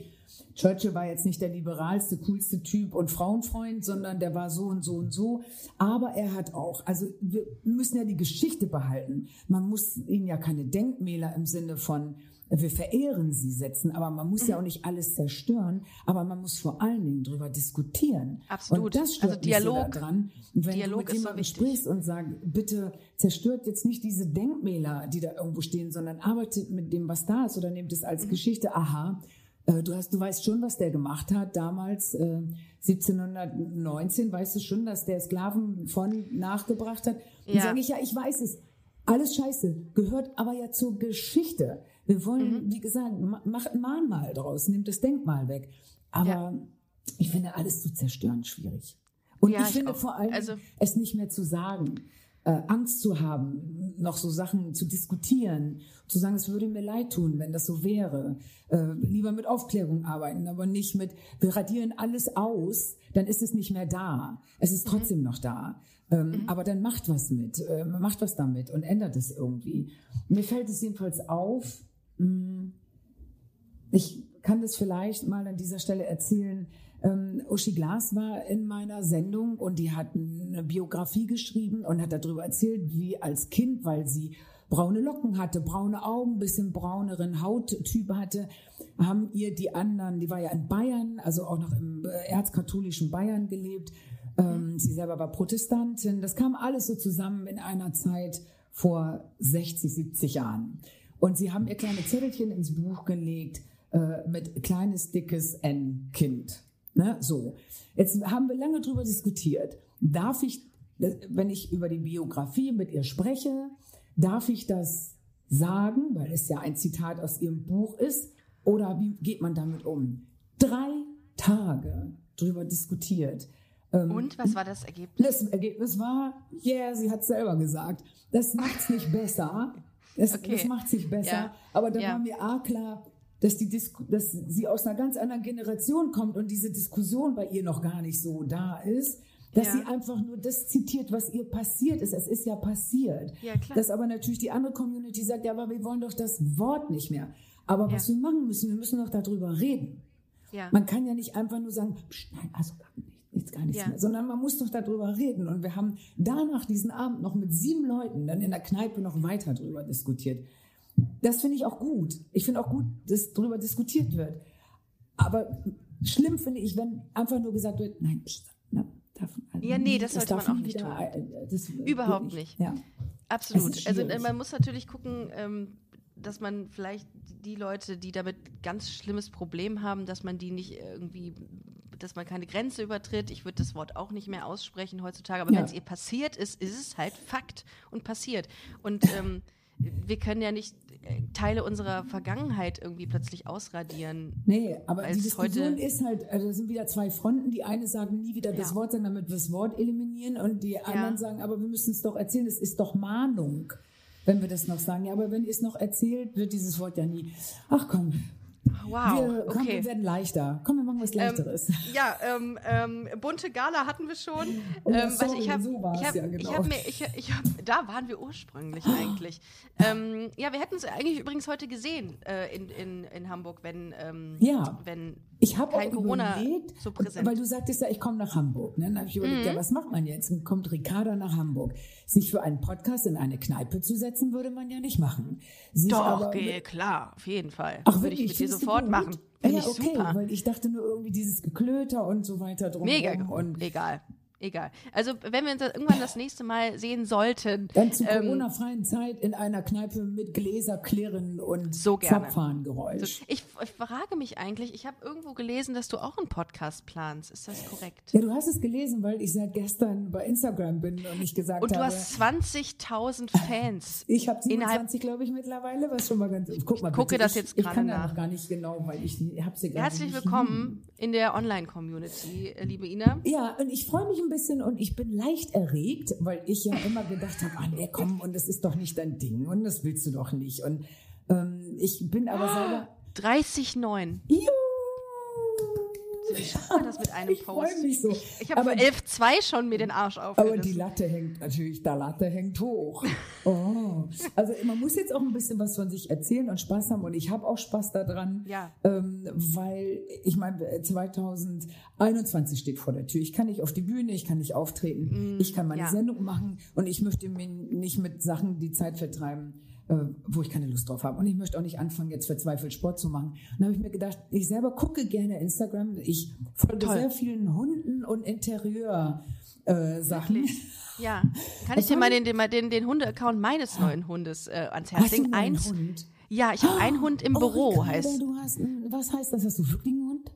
Churchill war jetzt nicht der liberalste, coolste Typ und Frauenfreund, sondern der war so und so und so. Aber er hat auch, also wir müssen ja die Geschichte behalten. Man muss ihnen ja keine Denkmäler im Sinne von, wir verehren sie setzen, aber man muss ja auch nicht alles zerstören, aber man muss vor allen Dingen drüber diskutieren. Absolut. Und das stört Also mich Dialog- so daran. Und wenn Dialog du mit so jemandem sprichst und sagst, bitte zerstört jetzt nicht diese Denkmäler, die da irgendwo stehen, sondern arbeitet mit dem, was da ist oder nehmt es Mhm. als Geschichte. Aha, du hast, du weißt schon, was der gemacht hat damals, äh, 1719, weißt du schon, dass der Sklaven von nachgebracht hat. Und Ja. sage ich, ja, ich weiß es. Alles scheiße, gehört aber ja zur Geschichte. Wir wollen, Mhm. wie gesagt, ma- macht ein Mahnmal draus, nimmt das Denkmal weg. Aber Ja. ich finde, alles zu zerstören schwierig. Und Ja, ich ich finde auch. vor allem, Also- es nicht mehr zu sagen, äh, Angst zu haben, noch so Sachen zu diskutieren, zu sagen, es würde mir leid tun, wenn das so wäre. Äh, lieber mit Aufklärung arbeiten, aber nicht mit, wir radieren alles aus, dann ist es nicht mehr da. Es ist trotzdem noch da. Ähm, Aber dann macht was mit, äh, macht was damit und ändert es irgendwie. Mir fällt es jedenfalls auf, mh, ich kann das vielleicht mal an dieser Stelle erzählen. Ähm, Uschi Glas war in meiner Sendung und die hat eine Biografie geschrieben und hat darüber erzählt, wie als Kind, weil sie braune Locken hatte, braune Augen, bisschen brauneren Hauttyp hatte, haben ihr die anderen, die war ja in Bayern, also auch noch im äh, erzkatholischen Bayern gelebt. Ähm, sie selber war Protestantin. Das kam alles so zusammen in einer Zeit vor 60, 70 Jahren. Und sie haben ihr kleine Zettelchen ins Buch gelegt äh, mit kleines, dickes N-Kind. Ne? So. Jetzt haben wir lange drüber diskutiert. Darf ich, wenn ich über die Biografie mit ihr spreche, darf ich das sagen, weil es ja ein Zitat aus ihrem Buch ist, oder wie geht man damit um? Drei Tage drüber diskutiert. Ähm, Und was war das Ergebnis? Das Ergebnis war, ja, yeah, sie hat selber gesagt. Das macht es nicht besser. Das, okay. das macht es nicht besser. Ja. Aber da ja. war mir auch klar, dass, die Disku dass sie aus einer ganz anderen Generation kommt und diese Diskussion bei ihr noch gar nicht so da ist. Dass ja. sie einfach nur das zitiert, was ihr passiert ist. Es ist ja passiert. Ja, klar. Dass aber natürlich die andere Community sagt, ja, aber wir wollen doch das Wort nicht mehr. Aber was wir machen müssen, wir müssen doch darüber reden. Man kann ja nicht einfach nur sagen, nein, also nichts, gar nichts ja. mehr, sondern man muss doch darüber reden. Und wir haben danach diesen Abend noch mit sieben Leuten dann in der Kneipe noch weiter darüber diskutiert. Das finde ich auch gut. Ich finde auch gut, dass darüber diskutiert wird. Aber schlimm finde ich, wenn einfach nur gesagt wird, nein, pst, ne, darf, also ja, nee, das, das sollte man auch nicht tun. Äh, das Überhaupt nicht. nicht. Ja. Absolut. Also äh, man muss natürlich gucken, ähm, dass man vielleicht die Leute, die damit ganz schlimmes Problem haben, dass man die nicht irgendwie dass man keine Grenze übertritt. Ich würde das Wort auch nicht mehr aussprechen heutzutage, aber ja. wenn es ihr passiert ist, ist es halt Fakt und passiert. Und ähm, wir können ja nicht äh, Teile unserer Vergangenheit irgendwie plötzlich ausradieren. Nee, aber die Diskussion ist halt, also das sind wieder zwei Fronten. Die eine sagen nie wieder das ja. Wort sagen, damit wir das Wort eliminieren. Und die anderen ja. sagen, aber wir müssen es doch erzählen, es ist doch Mahnung, wenn wir das noch sagen. Ja, aber wenn ihr es noch erzählt, wird dieses Wort ja nie. Ach komm, Wow, wir, komm, okay. wir werden leichter. Komm, wir machen was ähm, Leichteres. Ähm, ja, ähm, ähm, bunte Gala hatten wir schon. Oh, ähm, sorry, ich habe, so ich habe, ja, genau. ich habe mir, ich, ich hab, da waren wir ursprünglich eigentlich. ähm, ja, wir hätten es eigentlich übrigens heute gesehen äh, in, in, in Hamburg, wenn, ähm, ja. wenn ich habe auch Corona überlegt, so präsent. weil du sagtest ja, ich komme nach Hamburg. Ne? Dann habe ich überlegt, mhm. ja, was macht man jetzt? Und kommt Ricarda nach Hamburg. Sich für einen Podcast in eine Kneipe zu setzen, würde man ja nicht machen. Sich Doch, aber, okay, klar, auf jeden Fall. Ach, würde ich mit dir sofort machen. Ja, okay, super. weil ich dachte nur irgendwie dieses Geklöter und so weiter drum. Mega und egal egal. Also wenn wir uns irgendwann das nächste Mal sehen sollten. Dann zur ähm, Corona-freien Zeit in einer Kneipe mit Gläserklirren und so Zapfhahngeräusch. So, ich, ich, frage mich eigentlich, ich habe irgendwo gelesen, dass du auch einen Podcast planst. Ist das korrekt? Ja, du hast es gelesen, weil ich seit gestern bei Instagram bin und ich gesagt habe. Und du hast 20.000 Fans. [LAUGHS] Ich habe 27, glaube ich, mittlerweile, was schon mal ganz. Guck mal, ich gucke bitte. das jetzt gerade nach. Ich kann da noch gar nicht genau, weil ich habe sie gerade Herzlich willkommen in der Online-Community, äh, liebe Ina. Ja, und ich freue mich ein bisschen und ich bin leicht erregt, weil ich ja immer gedacht habe, ah nee, komm, und das ist doch nicht dein Ding und das willst du doch nicht. Und ähm, ich bin aber oh, selber... 30,9. Juhu! Wie schafft man das mit einem ich Post? Mich so. Ich, ich habe für 11.2 schon mir den Arsch aufgerissen. Aber die Latte hängt natürlich, der Latte hängt hoch. [LAUGHS] Oh. Also man muss jetzt auch ein bisschen was von sich erzählen und Spaß haben und ich habe auch Spaß daran, ja. ähm, weil ich meine, 2021 steht vor der Tür. Ich kann nicht auf die Bühne, ich kann nicht auftreten, mm, ich kann meine ja. Sendung machen und ich möchte mir nicht mit Sachen die Zeit vertreiben äh, wo ich keine Lust drauf habe. Und ich möchte auch nicht anfangen, jetzt verzweifelt Sport zu machen. Und dann habe ich mir gedacht, ich selber gucke gerne Instagram. Ich folge Toll. sehr vielen Hunden und Interieur. Äh, Sachen. Ja. Kann ich dir mal den, den, den, den Hunde-Account meines neuen Hundes äh, ans Herz legen? Eins. Hund? Ja, ich habe einen Hund im oh, Büro. Ricardo, heißt. Du hast, was heißt das? Hast du wirklich einen Hund?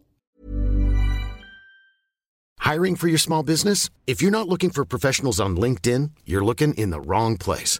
Hiring for your small business? If you're not looking for professionals on LinkedIn, you're looking in the wrong place.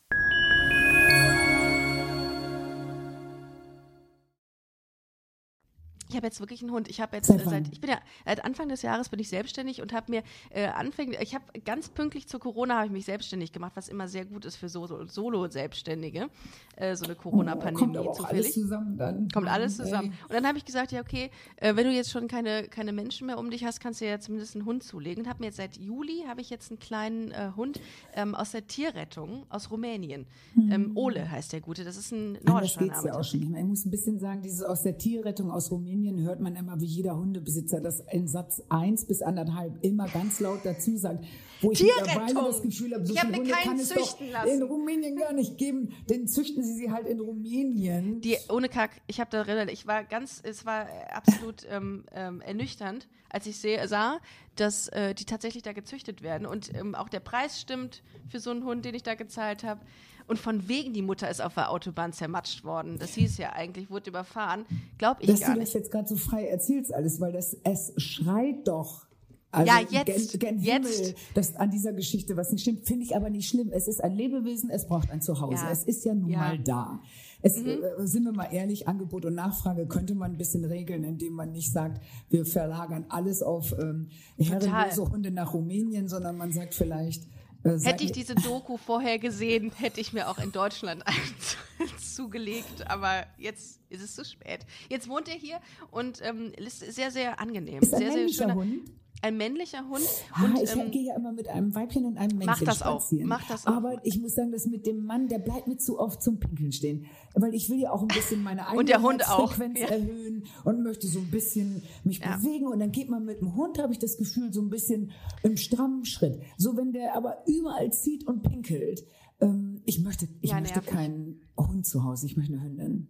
Ich habe jetzt wirklich einen Hund. Ich habe jetzt Seit äh, seit ich bin ja seit Anfang des Jahres bin ich selbstständig und habe mir äh, anfänglich ich habe ganz pünktlich zu Corona habe ich mich selbstständig gemacht, was immer sehr gut ist für so Solo Selbstständige. Äh, so eine Corona kommt Pandemie aber auch zufällig. alles zusammen dann. Kommt alles Ey. zusammen. Und dann habe ich gesagt, ja, okay, äh, wenn du jetzt schon keine, keine Menschen mehr um dich hast, kannst du ja zumindest einen Hund zulegen. Und habe mir jetzt seit Juli habe ich jetzt einen kleinen äh, Hund ähm, aus der Tierrettung aus Rumänien. Ähm, Ole heißt der Gute. Das ist ein nordischer geht's ja Name. auch schon. Ich muss ein bisschen sagen, dieses aus der Tierrettung aus Rumänien hört man immer, wie jeder Hundebesitzer das in Satz 1 bis anderthalb immer ganz laut dazu sagt. Wo ich mittlerweile das Gefühl habe, so Ich viele Hunde keinen kann es doch lassen. in Rumänien gar nicht geben. Denn züchten sie sie halt in Rumänien. Die, ohne Kack, ich habe da relativ, ich war ganz, es war absolut [LAUGHS] ähm, ähm, ernüchternd, als ich seh, sah, dass äh, die tatsächlich da gezüchtet werden und ähm, auch der Preis stimmt für so einen Hund, den ich da gezahlt habe. Und von wegen die Mutter ist auf der Autobahn zermatscht worden. Das hieß ja eigentlich, wurde überfahren. Glaub ich dass gar du nicht. das jetzt gerade so frei erzählst alles, weil das es schreit doch. Also Ja, jetzt, gen, gen jetzt. Himmel, dass an dieser Geschichte was nicht stimmt, finde ich aber nicht schlimm. Es ist ein Lebewesen, es braucht ein Zuhause. Ja. Es ist ja nun Ja. Mhm. mal da. Es, äh, sind wir mal ehrlich, Angebot und Nachfrage könnte man ein bisschen regeln, indem man nicht sagt, wir verlagern alles auf ähm, herrenlose Hunde nach Rumänien, sondern man sagt vielleicht, Hätte ich diese Doku vorher gesehen, hätte ich mir auch in Deutschland einen [LAUGHS] zugelegt. Aber jetzt ist es zu spät. Jetzt wohnt er hier und ähm, ist sehr, sehr angenehm. ist ein sehr, sehr schöner, Hund? Ein männlicher Hund. Ah, und, ich ähm, gehe ja immer mit einem Weibchen und einem Männchen das auch, spazieren. mach das auch. Aber ich muss sagen, das mit dem Mann, der bleibt mir zu oft zum Pinkeln stehen. Weil ich will ja auch ein bisschen meine eigene Und der Hund auch, Herzfrequenz ja. erhöhen und möchte so ein bisschen mich Ja. bewegen. Und dann geht man mit dem Hund, habe ich das Gefühl, so ein bisschen im strammen Schritt. So, wenn der aber überall zieht und pinkelt. Ähm, ich möchte, ich Ja, möchte nervig. keinen Hund zu Hause, ich möchte eine Hündin.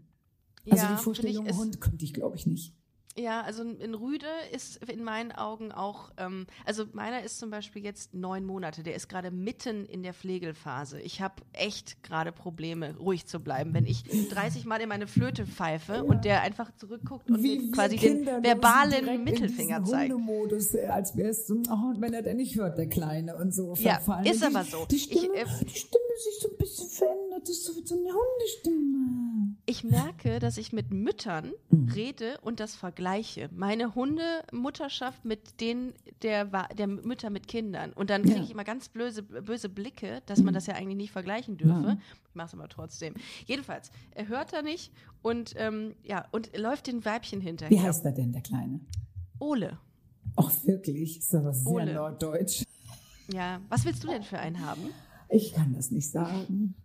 Also die Vorstellung Hund könnte ich, glaube ich, nicht. Ja, also in Rüde ist in meinen Augen auch, ähm, also meiner ist zum Beispiel jetzt neun Monate, der ist gerade mitten in der Pflegelphase. Ich habe echt gerade Probleme, ruhig zu bleiben, wenn ich 30 Mal in meine Flöte pfeife und der einfach zurückguckt und mir wir quasi den Kinder, wir verbalen Mittelfinger in zeigt. Hundemodus, äh, als wäre es so, oh, wenn er denn nicht hört, der Kleine und so Ja, ist die, aber so. Die Ich, Stimme, äh, die Stimme sich so ein das ist so wie so eine Hundestimme. Ich merke, dass ich mit Müttern Mhm. rede und das vergleiche. Meine Hundemutterschaft mit denen der, der Mütter mit Kindern. Und dann kriege Ja. ich immer ganz böse, böse Blicke, dass man das ja eigentlich nicht vergleichen dürfe. Ja. Ich mache es aber trotzdem. Jedenfalls, er hört da nicht und, ähm, ja, und läuft den Weibchen hinterher. Wie heißt er denn, der Kleine? Ole. Ach, wirklich? Ist aber sehr Ole. norddeutsch. Ja, was willst du denn für einen haben? Ich kann das nicht sagen.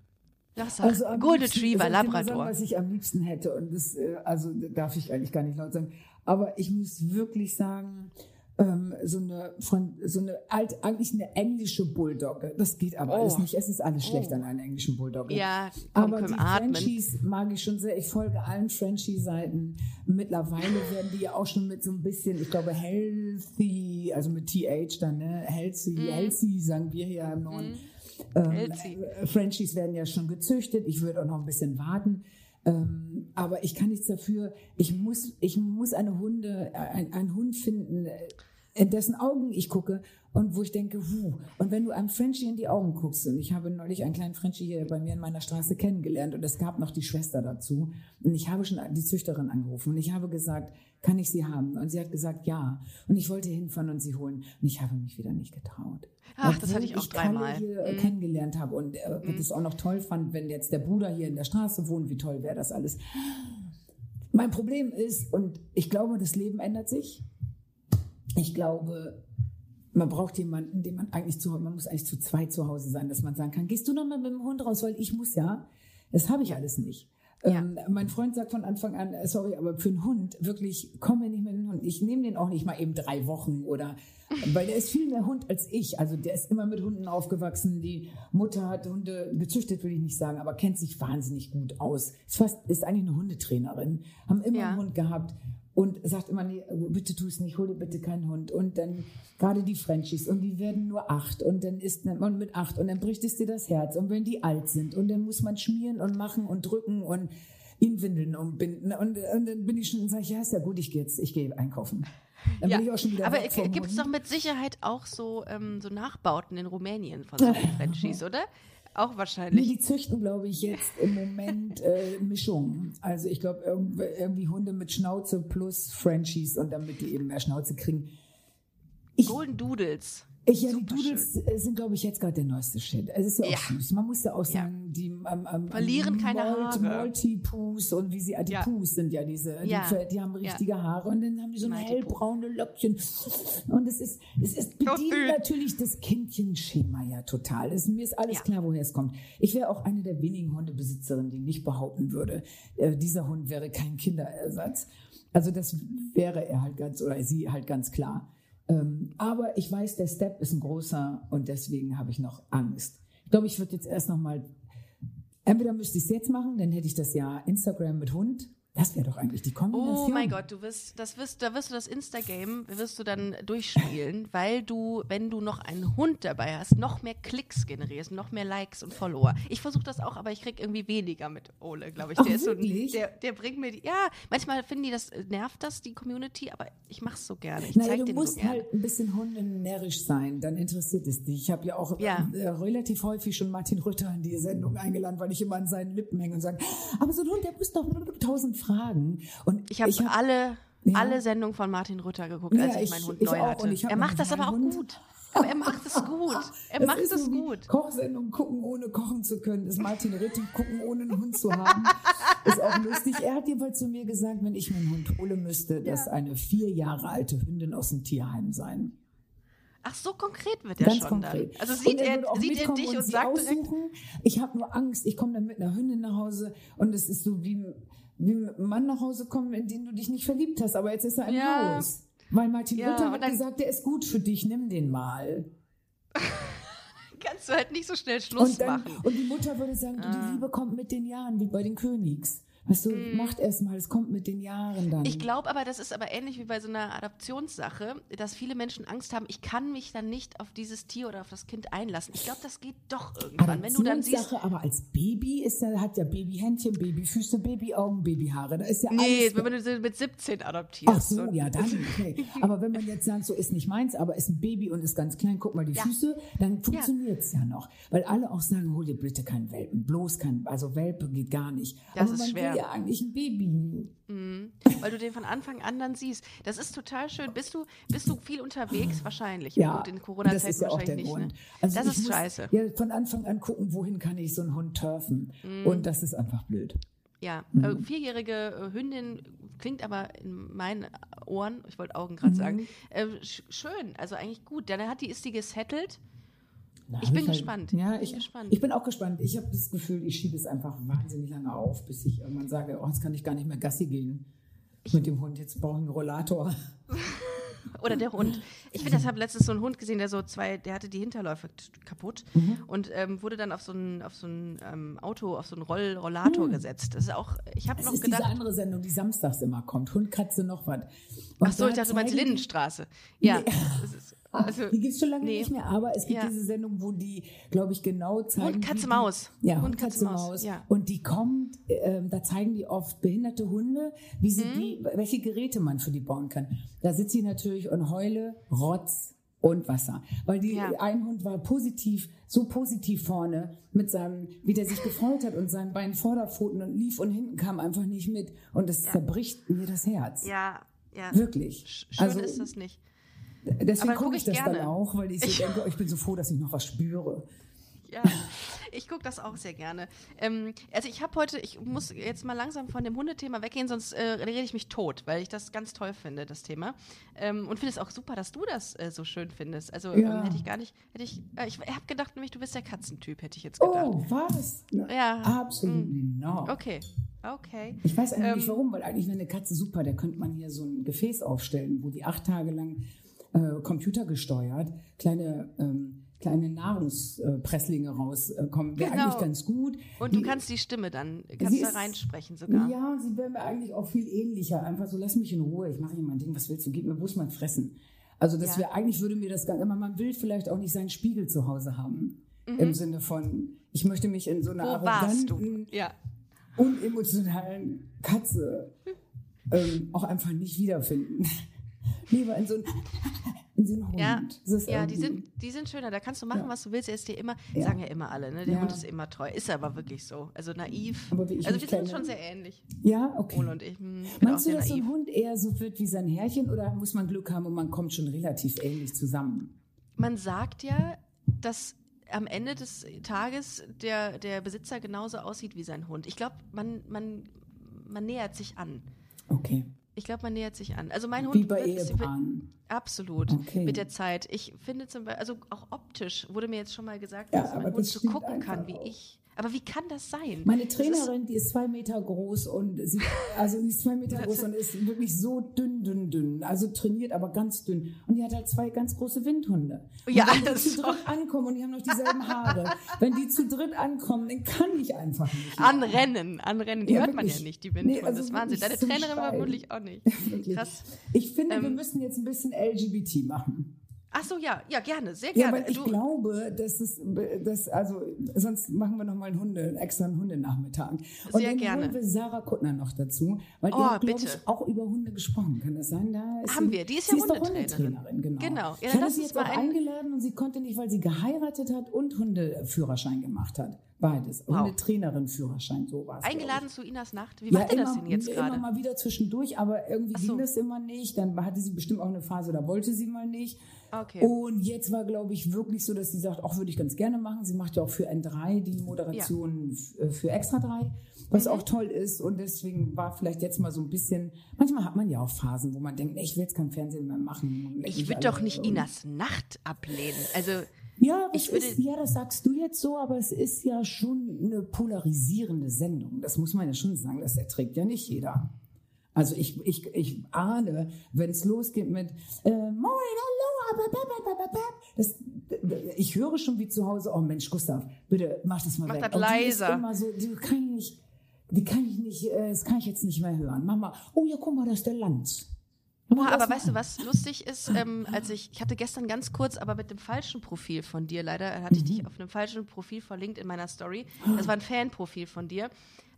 Das sag, Also Golden Retriever, Labrador. Sagen, was ich am liebsten hätte. Und das, äh, also darf ich eigentlich gar nicht laut sagen. Aber ich muss wirklich sagen, ähm, so eine von so eine alt, eigentlich eine englische Bulldogge. Das geht aber Oh. alles nicht. Es ist alles schlecht Oh. an einer englischen Bulldogge. Ja, aber die atmen. Frenchies mag ich schon sehr. Ich folge allen Frenchie-Seiten. Mittlerweile werden die ja auch schon mit so ein bisschen, ich glaube, healthy, also mit TH dann, ne? Healthy, healthy, sagen wir hier im Norden. Ähm, äh, Frenchies werden ja schon gezüchtet. Ich würde auch noch ein bisschen warten. Ähm, aber ich kann nichts dafür. Ich muss, ich muss eine Hunde, ein, einen Hund finden, äh, in dessen Augen ich gucke und wo ich denke, huh. Und wenn du einem Frenchie in die Augen guckst, und ich habe neulich einen kleinen Frenchie hier bei mir in meiner Straße kennengelernt und es gab noch die Schwester dazu. Und ich habe schon die Züchterin angerufen und ich habe gesagt, kann ich sie haben? Und sie hat gesagt, ja. Und ich wollte hinfahren und sie holen. Und ich habe mich wieder nicht getraut. Ach, das Obwohl hatte ich auch Kalle dreimal. hier äh, Mhm. kennengelernt habe und äh, das auch noch toll fand, wenn jetzt der Bruder hier in der Straße wohnt, wie toll wäre das alles. Mein Problem ist, und ich glaube, das Leben ändert sich. Ich glaube, man braucht jemanden, den man eigentlich zu, man muss eigentlich zu zweit zu Hause sein, dass man sagen kann, gehst du noch mal mit dem Hund raus, weil ich muss ja. Das habe ich alles nicht. Ja. Ähm, mein Freund sagt von Anfang an, äh, sorry, aber für einen Hund wirklich, komm mir nicht mit dem Hund. Ich nehme den auch nicht mal eben drei Wochen oder, weil der ist viel mehr Hund als ich. Also der ist immer mit Hunden aufgewachsen. Die Mutter hat Hunde gezüchtet, will ich nicht sagen, aber kennt sich wahnsinnig gut aus. Ist fast, ist eigentlich eine Hundetrainerin. Haben immer Ja. einen Hund gehabt und sagt immer, nee, bitte tu es nicht, hol dir bitte keinen Hund. Und dann gerade die Frenchies und die werden nur acht und dann ist man mit acht und dann bricht es dir das Herz. Und wenn die alt sind und dann muss man schmieren und machen und drücken und ihnen Windeln umbinden. Und, und dann bin ich schon und sage, ja, ist ja gut, ich gehe jetzt, ich gehe einkaufen. Dann Ja, bin ich auch schon wieder aber gibt es doch mit Sicherheit auch so, ähm, so Nachbauten in Rumänien von so [LAUGHS] Frenchies, oder? Auch Nee, wahrscheinlich. die züchten, glaube ich, jetzt im Moment äh, Mischungen. Also ich glaube, irgendwie, irgendwie Hunde mit Schnauze plus Frenchies und damit die eben mehr Schnauze kriegen. Ich, Golden Doodles. Ich, ja, die Doodles sind, glaube ich, jetzt gerade der neueste Shit. Es ist ja auch Ja. süß. Man muss ja auch sagen, die ähm, ähm, Verlieren keine Haare. Multi-Poos und wie sie, ah, die Ja. Poos sind ja diese, Ja. Die, die haben Ja. richtige Haare und dann haben die so eine hellbraune Löckchen. Und es ist, es ist bedient natürlich das Kindchenschema ja total. Es, mir ist alles Ja. klar, woher es kommt. Ich wäre auch eine der wenigen Hundebesitzerinnen, die nicht behaupten würde, äh, dieser Hund wäre kein Kinderersatz. Also das wäre er halt ganz, oder sie halt ganz klar. Ähm, aber ich weiß, der Step ist ein großer und deswegen habe ich noch Angst. Ich glaube, ich würde jetzt erst noch mal, entweder müsste ich es jetzt machen, dann hätte ich das ja Instagram mit Hund. Das wäre doch eigentlich die Kombination. Oh mein Gott, du wirst, das wirst, da wirst du das Insta-Game, wirst du dann durchspielen, [LAUGHS] weil du, wenn du noch einen Hund dabei hast, noch mehr Klicks generierst, noch mehr Likes und Follower. Ich versuche das auch, aber ich krieg irgendwie weniger mit Ole, glaube ich. Der ist so, der, der bringt mir die, ja, manchmal finden die das, nervt das, die Community, aber ich mach's so gerne. Ich Naja, du musst so halt ein bisschen hundenärrisch sein, dann interessiert es dich. Ich habe ja auch Ja. äh, relativ häufig schon Martin Rütter in die Sendung eingeladen, weil ich immer an seinen Lippen hänge und sage, aber so ein Hund, der muss doch tausend Fragen. Und Ich habe hab- alle, Ja. alle Sendungen von Martin Rütter geguckt, als Ja, ich ich- meinen Hund neu auch. hatte. Und er macht das aber auch meinen Hund- gut. Aber er macht es [LAUGHS] gut. Er Das macht ist es so gut. Kochsendung gucken, ohne kochen zu können. Das Martin Ritter gucken, ohne einen Hund zu haben. [LAUGHS] Ist auch lustig. Er hat jedenfalls zu mir gesagt, wenn ich mir einen Hund hole, müsste das eine vier Jahre alte Hündin aus dem Tierheim sein. Ach, so konkret wird er Ganz schon konkret. dann. Also Und sieht er er, sieht er dich und, sie sagt direkt, aussuchen. Ich habe nur Angst, ich komme dann mit einer Hündin nach Hause und es ist so wie, Mann nach Hause kommen, in den du dich nicht verliebt hast, aber jetzt ist er im Ja. Haus. Weil Martin Ja, und hat dann- gesagt, der ist gut für dich, nimm den mal. [LAUGHS] kannst du halt nicht so schnell Schluss Und, dann, machen. und die Mutter würde sagen, du, die Liebe kommt mit den Jahren, wie bei den Königs. Weißt du, macht erst mal, es kommt mit den Jahren dann. Ich glaube aber, das ist aber ähnlich wie bei so einer Adoptionssache, dass viele Menschen Angst haben, ich kann mich dann nicht auf dieses Tier oder auf das Kind einlassen. Ich glaube, das geht doch irgendwann. Wenn du dann siehst, aber als Baby ist ja, hat ja Babyhändchen, Babyfüße, Babyaugen, Babyhaare. Da ist ja nee, alles. wenn du mit 17 adoptierst. Ach so, ja, dann. Okay. [LAUGHS] Aber wenn man jetzt sagt, so ist nicht meins, aber ist ein Baby und ist ganz klein, guck mal die Ja. Füße, dann funktioniert's ja. noch. Weil alle auch sagen, hol dir bitte keinen Welpen, bloß kein, also Welpe geht gar nicht. Das aber ist schwer. Ja eigentlich ein Baby. weil du den von Anfang an dann siehst. Das ist total schön. Bist du, bist du viel unterwegs? Wahrscheinlich. Ja, Gut, in das Corona-Zeiten ist ja auch der wahrscheinlich Grund. nicht. Ne? Also das ist scheiße. Ja, von Anfang an gucken, wohin kann ich so einen Hund turfen. Mhm. Und das ist einfach blöd. Ja, Mhm. äh, vierjährige äh, Hündin klingt aber in meinen Ohren, ich wollte Augen gerade Mhm. sagen, äh, sch schön, also eigentlich gut. Dann hat die, ist die gesettelt. Na, Ich bin halt- gespannt. Ja, Bin ich, gespannt. ich bin auch gespannt. Ich habe das Gefühl, ich schiebe es einfach wahnsinnig lange auf, bis ich irgendwann sage, oh, jetzt kann ich gar nicht mehr Gassi gehen mit dem Hund. Jetzt brauche ich einen Rollator. [LAUGHS] Oder der Hund. Ich finde, ich habe letztens so einen Hund gesehen, der so zwei, der hatte die Hinterläufe kaputt Mhm. und ähm, wurde dann auf so ein, auf so ein ähm, Auto, auf so einen Roll Rollator gesetzt. Das ist auch, ich habe Das noch Mhm. ist diese gedacht, andere Sendung, die samstags immer kommt. Hund, Katze, noch was. ach so, ich dachte, du meinst Lindenstraße. Ja, das ist, also, Die gibt es schon lange nee. nicht mehr, aber es gibt Ja. diese Sendung, wo die, glaube ich, genau zeigen. Hund, Katze, die- Maus. Ja, Hund, Hund, Katze, Katze, Maus, Maus. ja. Und die kommt, ähm, da zeigen die oft behinderte Hunde, wie sie Mhm. die, welche Geräte man für die bauen kann. Da sitze ich natürlich und heule, Rotz und Wasser. Weil die, Ja. ein Hund war positiv, so positiv vorne mit seinem, wie der sich gefreut hat und seinen beiden Vorderpfoten und lief und hinten kam einfach nicht mit. Und das zerbricht mir das Herz. ja, ja. Wirklich. Schön Also, ist das nicht. Deswegen gucke ich das gerne. dann auch, weil ich so denke, oh, ich bin so froh, dass ich noch was spüre. Ja, ich gucke das auch sehr gerne. Ähm, also ich habe heute, ich muss jetzt mal langsam von dem Hundethema weggehen, sonst äh, rede ich mich tot, weil ich das ganz toll finde, das Thema. Ähm, und finde es auch super, dass du das äh, so schön findest. Also Ja. ähm, hätte ich gar nicht, hätte ich, äh, ich habe gedacht, nämlich du bist der Katzentyp, hätte ich jetzt gedacht. Oh, was? Ja. Absolutely not. Okay, Okay. Ich weiß eigentlich Ähm, nicht warum, weil eigentlich wäre eine Katze super. Da könnte man hier so ein Gefäß aufstellen, wo die acht Tage lang äh, computergesteuert kleine, ähm, kleine Nahrungspresslinge rauskommen. Wäre Genau. eigentlich ganz gut. Und du Die- kannst die Stimme dann, kannst da reinsprechen sogar. Ja, sie wäre mir eigentlich auch viel ähnlicher. Einfach so, lass mich in Ruhe, ich mache hier mein Ding, was willst du, gib mir bloß mein Fressen. Also das Ja. wäre, eigentlich würde mir das Ganze, aber man will vielleicht auch nicht seinen Spiegel zu Hause haben. Im Sinne von, ich möchte mich in so einer Mhm. Wo arroganten, Ja. unemotionalen Katze ähm, auch einfach nicht wiederfinden. Lieber in so einen, in so einen Hund. Ja, ja die, sind, die sind schöner. Da kannst du machen, Ja. was du willst. Er ist dir immer, Ja. sagen ja immer alle, ne? Der Ja. Hund ist immer treu. Ist er aber wirklich so. Also naiv. Aber wie ich also wir sind kenne- schon sehr ähnlich. Ja, okay. Ole und ich. Hm, Meinst du, dass so ein Hund eher so wird wie sein Herrchen oder muss man Glück haben und man kommt schon relativ ähnlich zusammen? Man sagt ja, dass am Ende des Tages der, der Besitzer genauso aussieht wie sein Hund. Ich glaube, man, man, man nähert sich an. Okay. Ich glaube, man nähert sich an. Also mein Hund Wie bei Ehepaaren. Absolut. Okay. Mit der Zeit. Ich finde zum Beispiel, also auch optisch wurde mir jetzt schon mal gesagt, Ja, dass mein aber Hund das so gucken kann wie auch. ich. Aber wie kann das sein? Meine Das ist- Trainerin, die ist zwei Meter groß und sie, also die ist zwei Meter groß und ist wirklich so dünn, dünn, dünn. Also trainiert, aber ganz dünn. Und die hat halt zwei ganz große Windhunde. Und Ja, wenn die zu dritt ankommen und die haben noch dieselben Haare. wenn die zu dritt ankommen, dann kann ich einfach nicht. mehr. Anrennen, anrennen, die Ja, hört man ja wirklich. nicht, die Windhunde. Nee, also das ist Wahnsinn. Deine wirklich zum Trainerin Schreien. vermutlich auch nicht. [LAUGHS] Wirklich. Krass. Ich finde, wir Ähm, müssen jetzt ein bisschen LGBT machen. Ach so, ja, ja, gerne, sehr Ja, gerne. weil ich Du- glaube, dass es, das, also, sonst machen wir noch mal einen Hunde, einen extra einen Hundenachmittag. Und Sehr dann gerne. holen wir Sarah Kuttner noch dazu, weil Oh, glaube bitte. ich, auch über Hunde gesprochen. Kann das sein? Da ist Haben sie, wir. Die ist sie ja ist doch Hundetrainerin. Hundetrainerin, genau. Genau. Ja, ich hatte sie jetzt mal auch ein- eingeladen und sie konnte nicht, weil sie geheiratet hat und Hundeführerschein gemacht hat. Beides. Wow. Hundetrainerin, Führerschein, so war es. Eingeladen zu Inas Nacht. Wie Ja, macht ihr das immer, denn jetzt immer gerade? mal wieder zwischendurch, aber irgendwie so. ging das immer nicht. Dann hatte sie bestimmt auch eine Phase, da wollte sie mal nicht. Okay. Und jetzt war, glaube ich, wirklich so, dass sie sagt, auch würde ich ganz gerne machen. Sie macht ja auch für N3 die Moderation f- äh, für Extra 3, was Mhm. auch toll ist. Und deswegen war vielleicht jetzt mal so ein bisschen, manchmal hat man ja auch Phasen, wo man denkt, ich will jetzt kein Fernsehen mehr machen. Ich würde doch nicht Inas Nacht ablehnen. Also, Ja, das ich würde- ist, ja, das sagst du jetzt so, aber es ist ja schon eine polarisierende Sendung. Das muss man ja schon sagen. Das erträgt ja nicht jeder. Also ich, ich, ich ahne, wenn es losgeht mit äh, Moin, das, ich höre schon wie zu Hause, oh Mensch, Gustav, bitte mach das mal Mach weg. das die ist leiser. so, die kann ich nicht, die kann ich nicht, äh, das kann ich jetzt nicht mehr hören. Mach mal, oh ja, guck mal, das ist der. Mach Boah, das aber weißt du, was lustig ist, ähm, als ich, ich hatte gestern ganz kurz, aber mit dem falschen Profil von dir, leider hatte ich Mhm. dich auf einem falschen Profil verlinkt in meiner Story. Das war ein Fanprofil von dir.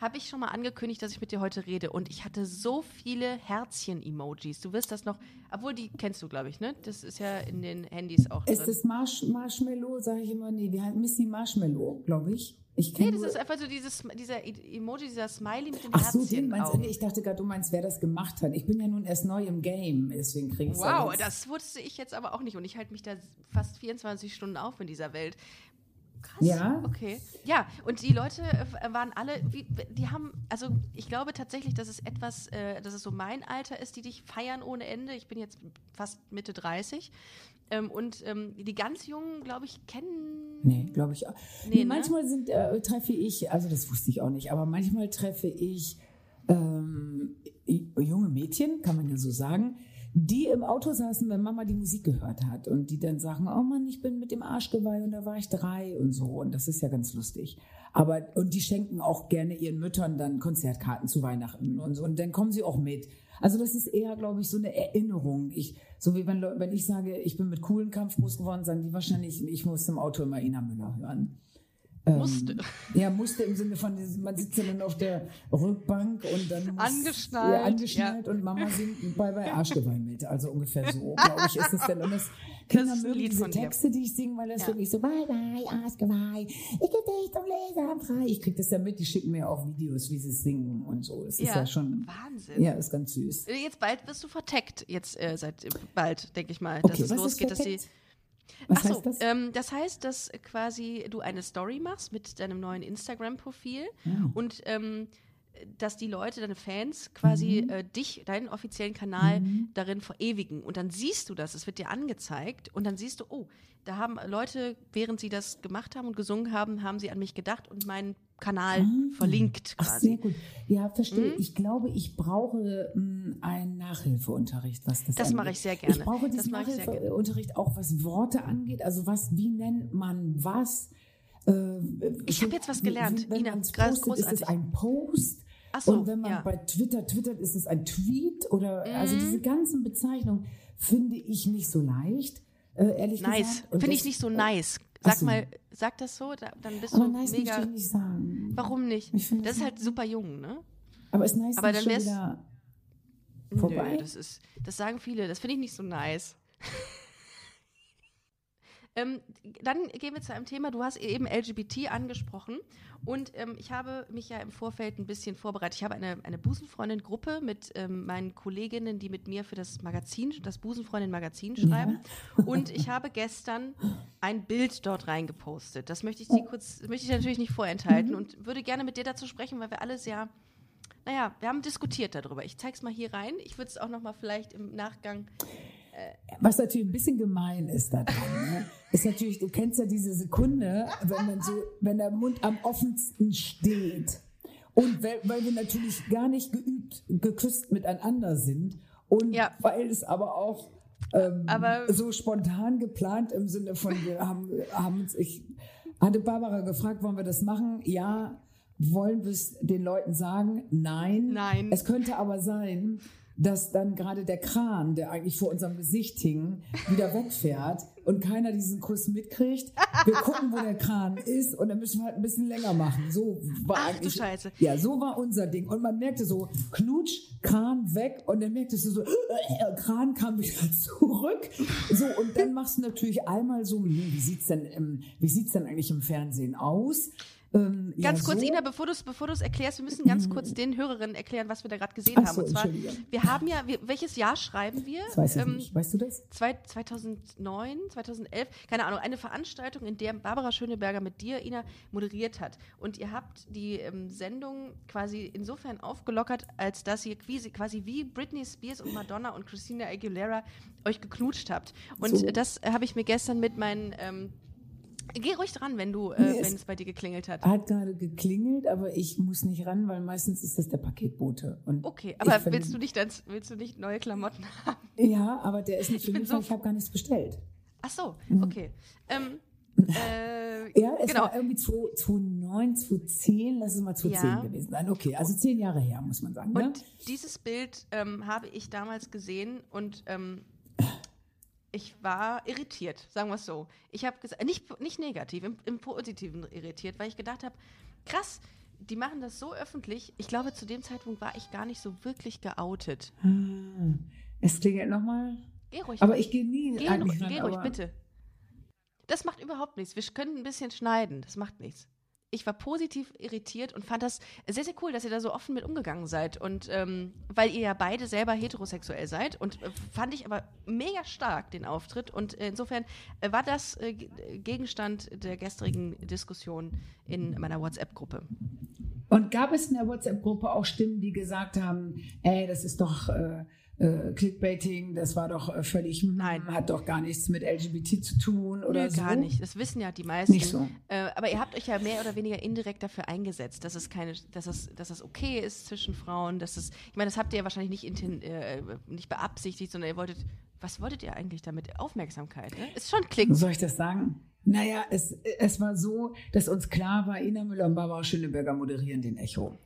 Habe ich schon mal angekündigt, dass ich mit dir heute rede. Und ich hatte so viele Herzchen-Emojis. Du wirst das noch, obwohl die kennst du, glaube ich, ne? Das ist ja in den Handys auch Ist drin. das Marsh Marshmallow, sage ich immer, nee, wie heißt Missy Marshmallow, glaube ich. Ich Nee, das ist einfach so dieses, dieser E- Emoji, dieser Smiley mit dem Ach so, Herzchen. den meinst? Augen. Nee, ich dachte gerade, du meinst, wer das gemacht hat. Ich bin ja nun erst neu im Game, deswegen kriege ich Wow, das wusste ich jetzt aber auch nicht. Und ich halte mich da fast 24 Stunden auf in dieser Welt. Krass. Ja? Okay. Ja, und die Leute äh, waren alle, wie, die haben, also ich glaube tatsächlich, dass es etwas, äh, dass es so mein Alter ist, die dich feiern ohne Ende. Ich bin jetzt fast Mitte 30. Ähm, und ähm, die ganz Jungen, glaube ich, kennen. Nee, glaube ich auch. Nee, Nee, ne? manchmal sind, äh, treffe ich, also das wusste ich auch nicht, aber manchmal treffe ich ähm, junge Mädchen, kann man ja so sagen, die im Auto saßen, wenn Mama die Musik gehört hat und die dann sagen, oh Mann, ich bin mit dem Arschgeweih und da war ich drei und so und das ist ja ganz lustig. Aber, und die schenken auch gerne ihren Müttern dann Konzertkarten zu Weihnachten und so und dann kommen sie auch mit. Also das ist eher, glaube ich, so eine Erinnerung. Ich, so wie wenn, wenn ich sage, ich bin mit coolen Kampf groß geworden, sagen die wahrscheinlich, ich muss im Auto immer Ina Müller hören. Ähm, Musste. Ja, musste im Sinne von, man sitzt ja dann auf der Rückbank und dann muss, Angeschnallt, ja, angeschnallt und Mama singt bei, bei [LAUGHS] Arschgeweih mit. Also ungefähr so, glaube ich, ist es denn. Und das, Kinder ein mögen diese dir. Texte, die ich singe, weil das Ja. wirklich so, bye bye, Arschgeweih, ich geb dich zum Lesen frei. Ich krieg das ja mit, die schicken mir auch Videos, wie sie es singen und so. Das ist ja schon, Wahnsinn. ja, ist ganz süß. Jetzt bald wirst du verteckt, jetzt äh, seit bald, denke ich mal, dass Okay, es was ist losgeht, dass die. Was Ach so, heißt das? Ähm, das heißt, dass quasi du eine Story machst mit deinem neuen Instagram-Profil Ja. und ähm, dass die Leute, deine Fans, quasi Mhm. äh, dich, deinen offiziellen Kanal darin verewigen. Und dann siehst du das, es wird dir angezeigt und dann siehst du, oh, da haben Leute, während sie das gemacht haben und gesungen haben, haben sie an mich gedacht und meinen Kanal verlinkt Ah. Ach, quasi. sehr gut. Ja, verstehe. Ich glaube, ich brauche mh, einen Nachhilfeunterricht, was das Das angeht. mache ich sehr gerne. Ich brauche diesen. Nachhilfeunterricht auch, was Worte angeht. Also was, wie nennt man was? Äh, Ich habe jetzt was gelernt. Wenn Ina, postet, ist es großartig. ein Post. Ach so, und wenn man ja. Mhm. bei Twitter twittert, ist es ein Tweet oder also diese ganzen Bezeichnungen finde ich nicht so leicht, äh, ehrlich Nice. gesagt. Und Finde ich nicht so nice. Ach Sag so. mal, sag das so, da, dann bist Aber du nice mega. möchte ich nicht sagen. Warum nicht? Das ist halt super jung, ne? Aber ist nice Aber dann schon wieder vorbei? Nö, das ist, das sagen viele, das finde ich nicht so nice. [LAUGHS] ähm, dann gehen wir zu einem Thema, du hast eben LGBT angesprochen und ähm, ich habe mich ja im Vorfeld ein bisschen vorbereitet. Ich habe eine, eine Busenfreundin-Gruppe mit ähm, meinen Kolleginnen, die mit mir für das Magazin, das Busenfreundin-Magazin schreiben und ich habe gestern ein Bild dort reingepostet. Das möchte ich dir kurz, möchte ich natürlich nicht vorenthalten und würde gerne mit dir dazu sprechen, weil wir alle sehr naja, wir haben diskutiert darüber. Ich zeig's mal hier rein. Ich würde es auch noch mal vielleicht im Nachgang. Was natürlich ein bisschen gemein ist da dran, ne? ist natürlich, du kennst ja diese Sekunde, wenn man so, wenn der Mund am offensten steht. Und weil, weil wir natürlich gar nicht geübt, geküsst miteinander sind. Und Ja. weil es aber auch ähm, Aber- so spontan geplant im Sinne von, wir haben, haben uns, ich hatte Barbara gefragt, wollen wir das machen? Ja. Wollen wir es den Leuten sagen? Nein. Nein. Es könnte aber sein, dass dann gerade der Kran, der eigentlich vor unserem Gesicht hing, wieder wegfährt und keiner diesen Kuss mitkriegt. Wir gucken, wo der Kran ist und dann müssen wir halt ein bisschen länger machen. So war Ach, du eigentlich. Scheiße. Ja, so war unser Ding. Und man merkte so, Knutsch, Kran weg und dann merktest du so, äh, Kran kam wieder zurück. So, und dann machst du natürlich einmal so, hm, wie sieht's denn, im, wie sieht's denn eigentlich im Fernsehen aus? Ähm, Ganz ja, kurz, so. Ina, bevor du es bevor du's erklärst, wir müssen ganz kurz den Hörerinnen erklären, was wir da gerade gesehen Ach haben. so, Und zwar, wir haben ja, wir, welches Jahr schreiben wir? Das weiß ich Ähm, nicht. Weißt du das? zwei- 2009, 2011, keine Ahnung, eine Veranstaltung, in der Barbara Schöneberger mit dir, Ina, moderiert hat. Und ihr habt die ähm, Sendung quasi insofern aufgelockert, als dass ihr quasi, quasi wie Britney Spears und Madonna und Christina Aguilera euch geknutscht habt. Und So. das habe ich mir gestern mit meinen. Ähm, geh ruhig dran, wenn du, äh, Nee, wenn es bei dir geklingelt hat. Hat gerade geklingelt, aber ich muss nicht ran, weil meistens ist das der Paketbote. Und Okay, aber willst du nicht dann, willst du nicht neue Klamotten [LAUGHS] haben? Ja, aber der ist nicht für mich, so ich habe gar nichts bestellt. Ach so, Mhm. okay. Ähm, äh, [LAUGHS] Ja, es genau. war irgendwie 2 2009, 2010, lass es mal 2010 Ja. gewesen sein. Okay, also zehn Jahre her, muss man sagen. Ne? Und dieses Bild ähm, habe ich damals gesehen und ähm, ich war irritiert, sagen wir es so. Ich habe gesagt, nicht, nicht negativ, im, im Positiven irritiert, weil ich gedacht habe, krass, die machen das so öffentlich. Ich glaube, zu dem Zeitpunkt war ich gar nicht so wirklich geoutet. Ah, es klingelt nochmal. Geh ruhig. Aber ich gehe nie geh, eigentlich geh ruhig, bitte. Das macht überhaupt nichts. Wir können ein bisschen schneiden. Das macht nichts. Ich war positiv irritiert und fand das sehr, sehr cool, dass ihr da so offen mit umgegangen seid. Und ähm, weil ihr ja beide selber heterosexuell seid. Und äh, fand ich aber mega stark den Auftritt. Und äh, insofern äh, war das äh, Gegenstand der gestrigen Diskussion in meiner WhatsApp-Gruppe. Und gab es in der WhatsApp-Gruppe auch Stimmen, die gesagt haben, ey, das ist doch äh, äh, Clickbaiting, das war doch äh, völlig, hm, Nein. hat doch gar nichts mit LGBT zu tun oder Nö, so? gar nicht. Das wissen ja die meisten. Nicht so. Äh, aber ihr habt euch ja mehr oder weniger indirekt dafür eingesetzt, dass es keine, dass es, dass es okay ist zwischen Frauen, dass es, ich meine, das habt ihr ja wahrscheinlich nicht, inten, äh, nicht beabsichtigt, sondern ihr wolltet, was wolltet ihr eigentlich damit? Aufmerksamkeit, ne? Ist schon Klick. Soll ich das sagen? Naja, es, es war so, dass uns klar war, Ina Müller und Barbara Schöneberger moderieren den Echo.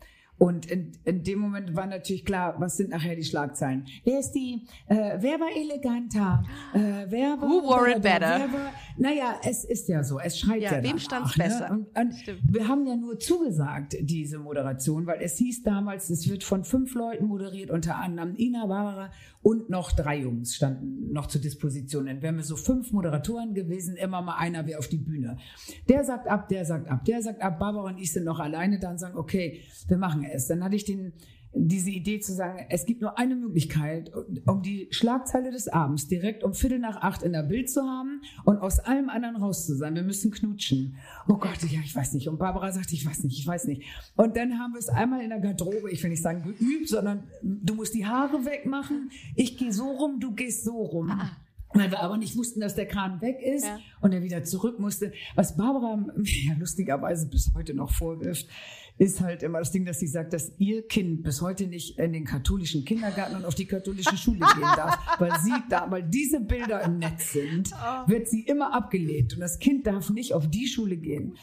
Und in, in dem Moment war natürlich klar, was sind nachher die Schlagzeilen? Wer ist die, äh, wer war eleganter? Äh, wer war, Who wore it better? Wer war, naja, es ist ja so, es schreit Ja, ja, wem danach, stand's ne? besser? Und, und wir haben ja nur zugesagt, diese Moderation, weil es hieß damals, es wird von fünf Leuten moderiert, unter anderem Ina, Barbara und noch drei Jungs standen noch zur Disposition. Dann wären wir so fünf Moderatoren gewesen, immer mal einer wäre auf die Bühne. Der sagt ab, der sagt ab, der sagt ab, Barbara und ich sind noch alleine, dann sagen, okay, wir machen es. Dann hatte ich den diese Idee zu sagen, es gibt nur eine Möglichkeit, um die Schlagzeile des Abends direkt um Viertel nach acht in der Bild zu haben und aus allem anderen raus zu sein. Wir müssen knutschen. Oh Gott, ja, ich weiß nicht. Und Barbara sagt, ich weiß nicht, ich weiß nicht. Und dann haben wir es einmal in der Garderobe, ich will nicht sagen geübt, sondern du musst die Haare wegmachen. Ich gehe so rum, du gehst so rum. Ah. Weil wir aber nicht wussten, dass der Kran weg ist ja. und er wieder zurück musste. Was Barbara ja, lustigerweise bis heute noch vorwirft, ist halt immer das Ding, dass sie sagt, dass ihr Kind bis heute nicht in den katholischen Kindergarten und auf die katholische Schule gehen darf, [LAUGHS] weil sie da, weil diese Bilder im Netz sind, oh. wird sie immer abgelehnt und das Kind darf nicht auf die Schule gehen,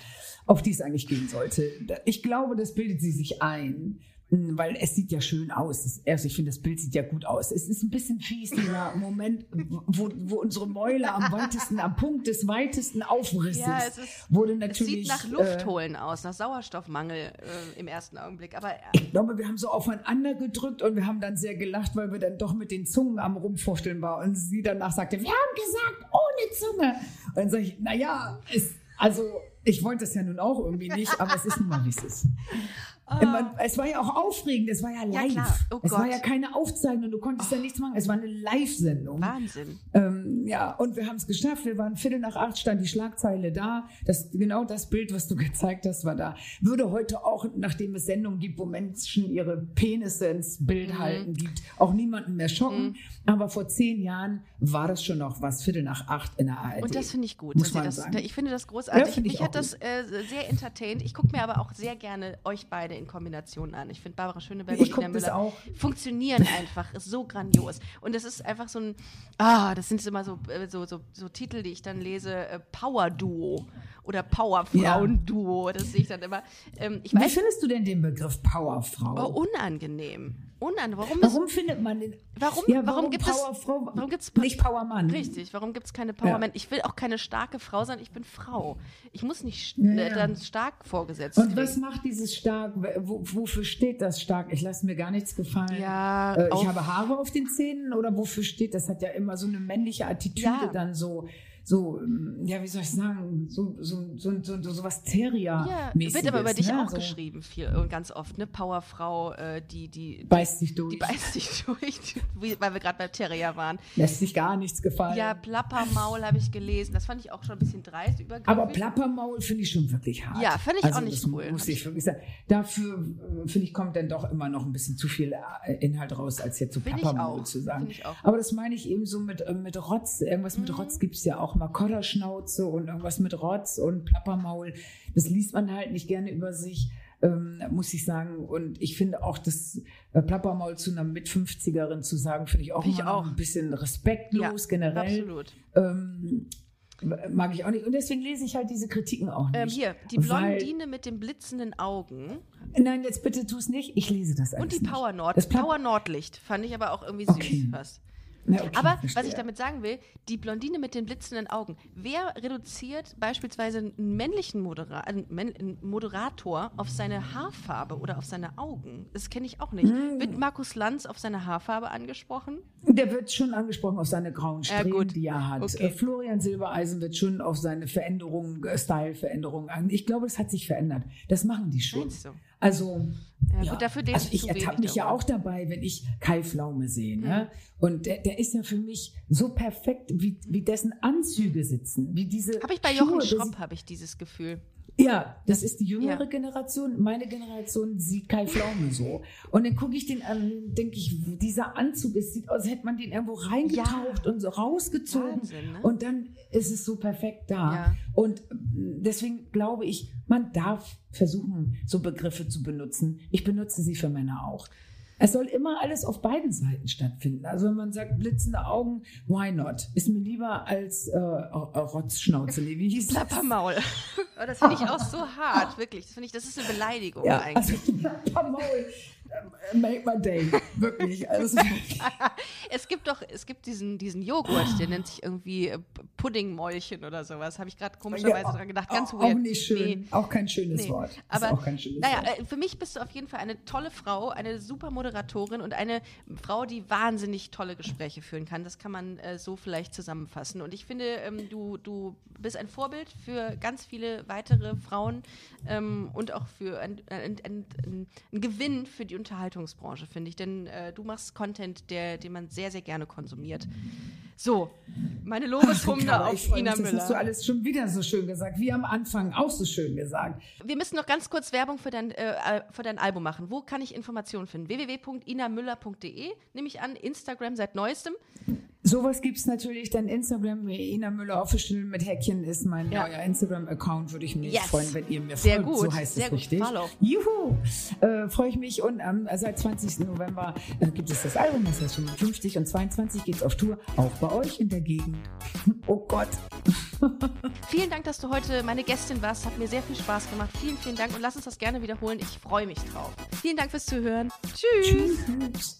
auf die es eigentlich gehen sollte. Ich glaube, das bildet sie sich ein. Weil es sieht ja schön aus. Also ich finde, das Bild sieht ja gut aus. Es ist ein bisschen fies, dieser Moment, wo, wo unsere Mäule am weitesten, am Punkt des weitesten Aufrisses ja, es ist, wurde natürlich. Es sieht nach Luft holen äh, aus, nach Sauerstoffmangel äh, im ersten Augenblick. Aber ich glaube, wir haben so aufeinander gedrückt und wir haben dann sehr gelacht, weil wir dann doch mit den Zungen am rumfuchteln waren. Und sie danach sagte, wir haben gesagt, ohne Zunge. Und dann sage ich, naja, es, also ich wollte das ja nun auch irgendwie nicht, aber es ist nun mal, wie es ist. [LAUGHS] Oh. Es war ja auch aufregend, es war ja live. Ja, oh es war ja keine Aufzeichnung, du konntest oh. ja nichts machen, es war eine Live-Sendung. Wahnsinn. Ähm, ja, und wir haben es geschafft, wir waren Viertel nach acht, stand die Schlagzeile da. Das, genau das Bild, was du [LAUGHS] gezeigt hast, war da. Würde heute auch, nachdem es Sendungen gibt, wo Menschen ihre Penisse ins Bild mhm. halten, gibt, auch niemanden mehr schocken. Mhm. Aber vor zehn Jahren war das schon noch was, Viertel nach acht in der ARD. Und das finde ich gut. Muss man das, sagen. Ich finde das großartig. Ja, Mich hat das äh, sehr entertained. Ich gucke mir aber auch sehr gerne euch beide in Kombination an. Ich finde Barbara Schöneberg ich und Ina Müller auch. funktionieren [LAUGHS] einfach, ist so grandios. Und es ist einfach so ein, ah, das sind immer so, äh, so, so, so Titel, die ich dann lese, äh, Power Duo oder Powerfrauen-Duo. Das sehe ich dann immer. Ähm, ich Wie weiß, findest du denn den Begriff Powerfrau? Oh, unangenehm. Unangenehm. Warum, warum findet man den? Warum, ja, warum, warum gibt Powerfrau? Es, warum gibt's nicht Powermann? Richtig. Warum gibt es keine Powermann? Ja. Ich will auch keine starke Frau sein. Ich bin Frau. Ich muss nicht ja, äh, dann stark vorgesetzt Und was macht dieses stark? Wo, wofür steht das stark? Ich lasse mir gar nichts gefallen. Ja, äh, ich habe Haare auf den Zähnen oder wofür steht das? Hat ja immer so eine männliche Attitüde dann so so, ja, wie soll ich sagen, so, so, so, so, so was Terrier. Ja, wird aber über dich ne? auch so. geschrieben, viel und ganz oft, ne? Powerfrau, äh, die, die. Beißt sich durch. Die beißt sich durch, [LAUGHS] weil wir gerade beim Terrier waren. Lässt sich gar nichts gefallen. Ja, Plappermaul habe ich gelesen. Das fand ich auch schon ein bisschen dreist übergriffig. Aber Plappermaul finde ich schon wirklich hart. Ja, fand ich also, auch nicht cool. Muss ich wirklich sagen. Dafür, äh, finde ich, kommt dann doch immer noch ein bisschen zu viel äh, Inhalt raus, als jetzt so Plappermaul zu sagen. Aber das meine ich eben so mit, äh, mit Rotz. Irgendwas mit mhm. Rotz gibt es ja auch mal Kodderschnauze und irgendwas mit Rotz und Plappermaul. Das liest man halt nicht gerne über sich. Ähm, muss ich sagen. Und ich finde auch das äh, Plappermaul zu einer Mit-50erin zu sagen, finde ich auch, find ich auch ein bisschen respektlos ja, generell. Absolut. Ähm, mag ich auch nicht. Und deswegen lese ich halt diese Kritiken auch ähm, nicht. Ähm, hier, die Blondine mit den blitzenden Augen. Nein, jetzt bitte tu es nicht. Ich lese das alles Und die Power Nord. Das Power Nordlicht fand ich aber auch irgendwie süß okay. fast. Ja, [LAUGHS] okay, Aber verstehe. was ich damit sagen will, die Blondine mit den blitzenden Augen. Wer reduziert beispielsweise einen männlichen Modera einen Moderator auf seine Haarfarbe oder auf seine Augen? Das kenne ich auch nicht. Hm. Wird Markus Lanz auf seine Haarfarbe angesprochen? Der wird schon angesprochen auf seine grauen Strähnen, ja, die er hat. Okay. Äh, Florian Silbereisen wird schon auf seine Veränderungen, äh, Style-Veränderungen an. Ich glaube, es hat sich verändert. Das machen die schon. Meinst du? Also, ja, ja. Gut, dafür also ich ertappe mich ja auch dabei, wenn ich Kai Pflaume sehe. Ne? Mhm. Und der, der, ist ja für mich so perfekt, wie, wie dessen Anzüge sitzen. Wie diese habe ich bei Jochen Schropp, habe ich dieses Gefühl. Ja, das ist die jüngere ja. Generation. Meine Generation sieht Kai Pflaume so. Und dann gucke ich den an, denke ich, dieser Anzug, es sieht aus, als hätte man den irgendwo reingetaucht ja. und so rausgezogen. Wahnsinn, ne? Und dann ist es so perfekt da. Ja. Und deswegen glaube ich, man darf versuchen, so Begriffe zu benutzen. Ich benutze sie für Männer auch. Es soll immer alles auf beiden Seiten stattfinden. Also wenn man sagt blitzende Augen, why not? Ist mir lieber als äh, Rotzschnauze. Nee, wie hieß das? Plappermaul. [LAUGHS] Oh, das finde ich auch so hart, wirklich. Das finde ich, das ist eine Beleidigung ja, eigentlich. Also, [LAUGHS] Plappermaul. Make my day, wirklich. Also, [LAUGHS] es gibt doch, es gibt diesen, diesen Joghurt, der nennt sich irgendwie äh, Puddingmäulchen oder sowas. Habe ich gerade komischerweise ja, dran gedacht. Ganz auch, weird. Auch nicht schön, nee. auch kein schönes nee. Wort. Aber schönes naja, Wort. Äh, für mich bist du auf jeden Fall eine tolle Frau, eine super Moderatorin und eine Frau, die wahnsinnig tolle Gespräche führen kann. Das kann man äh, so vielleicht zusammenfassen. Und ich finde, ähm, du, du bist ein Vorbild für ganz viele weitere Frauen ähm, und auch für ein, ein, ein, ein Gewinn für die Unterhaltungsbranche, finde ich. Denn äh, du machst Content, der, den man sehr, sehr gerne konsumiert. So, meine Lobeshymne auf ich Ina mich, Das hast du Müller. alles schon wieder so schön gesagt, wie am Anfang auch so schön gesagt. Wir müssen noch ganz kurz Werbung für dein, äh, für dein Album machen. Wo kann ich Informationen finden? www.inamüller.de, nehme ich an, Instagram seit neuestem. Sowas gibt es natürlich, dann Instagram, Ina Müller Official mit Häkchen ist mein Ja. neuer Instagram-Account. Würde ich mich Yes. freuen, wenn ihr mir Sehr folgt. gut, So heißt sehr es gut. richtig. Follow. Juhu! Äh, Freue ich mich. Und ähm, seit 20. November äh, gibt es das Album, das heißt 55 und 22 geht es auf Tour, auch bei euch in der Gegend. [LAUGHS] Oh Gott. [LAUGHS] Vielen Dank, dass du heute meine Gästin warst. Hat mir sehr viel Spaß gemacht. Vielen, vielen Dank und lass uns das gerne wiederholen. Ich freue mich drauf. Vielen Dank fürs Zuhören. Tschüss. Tschüss.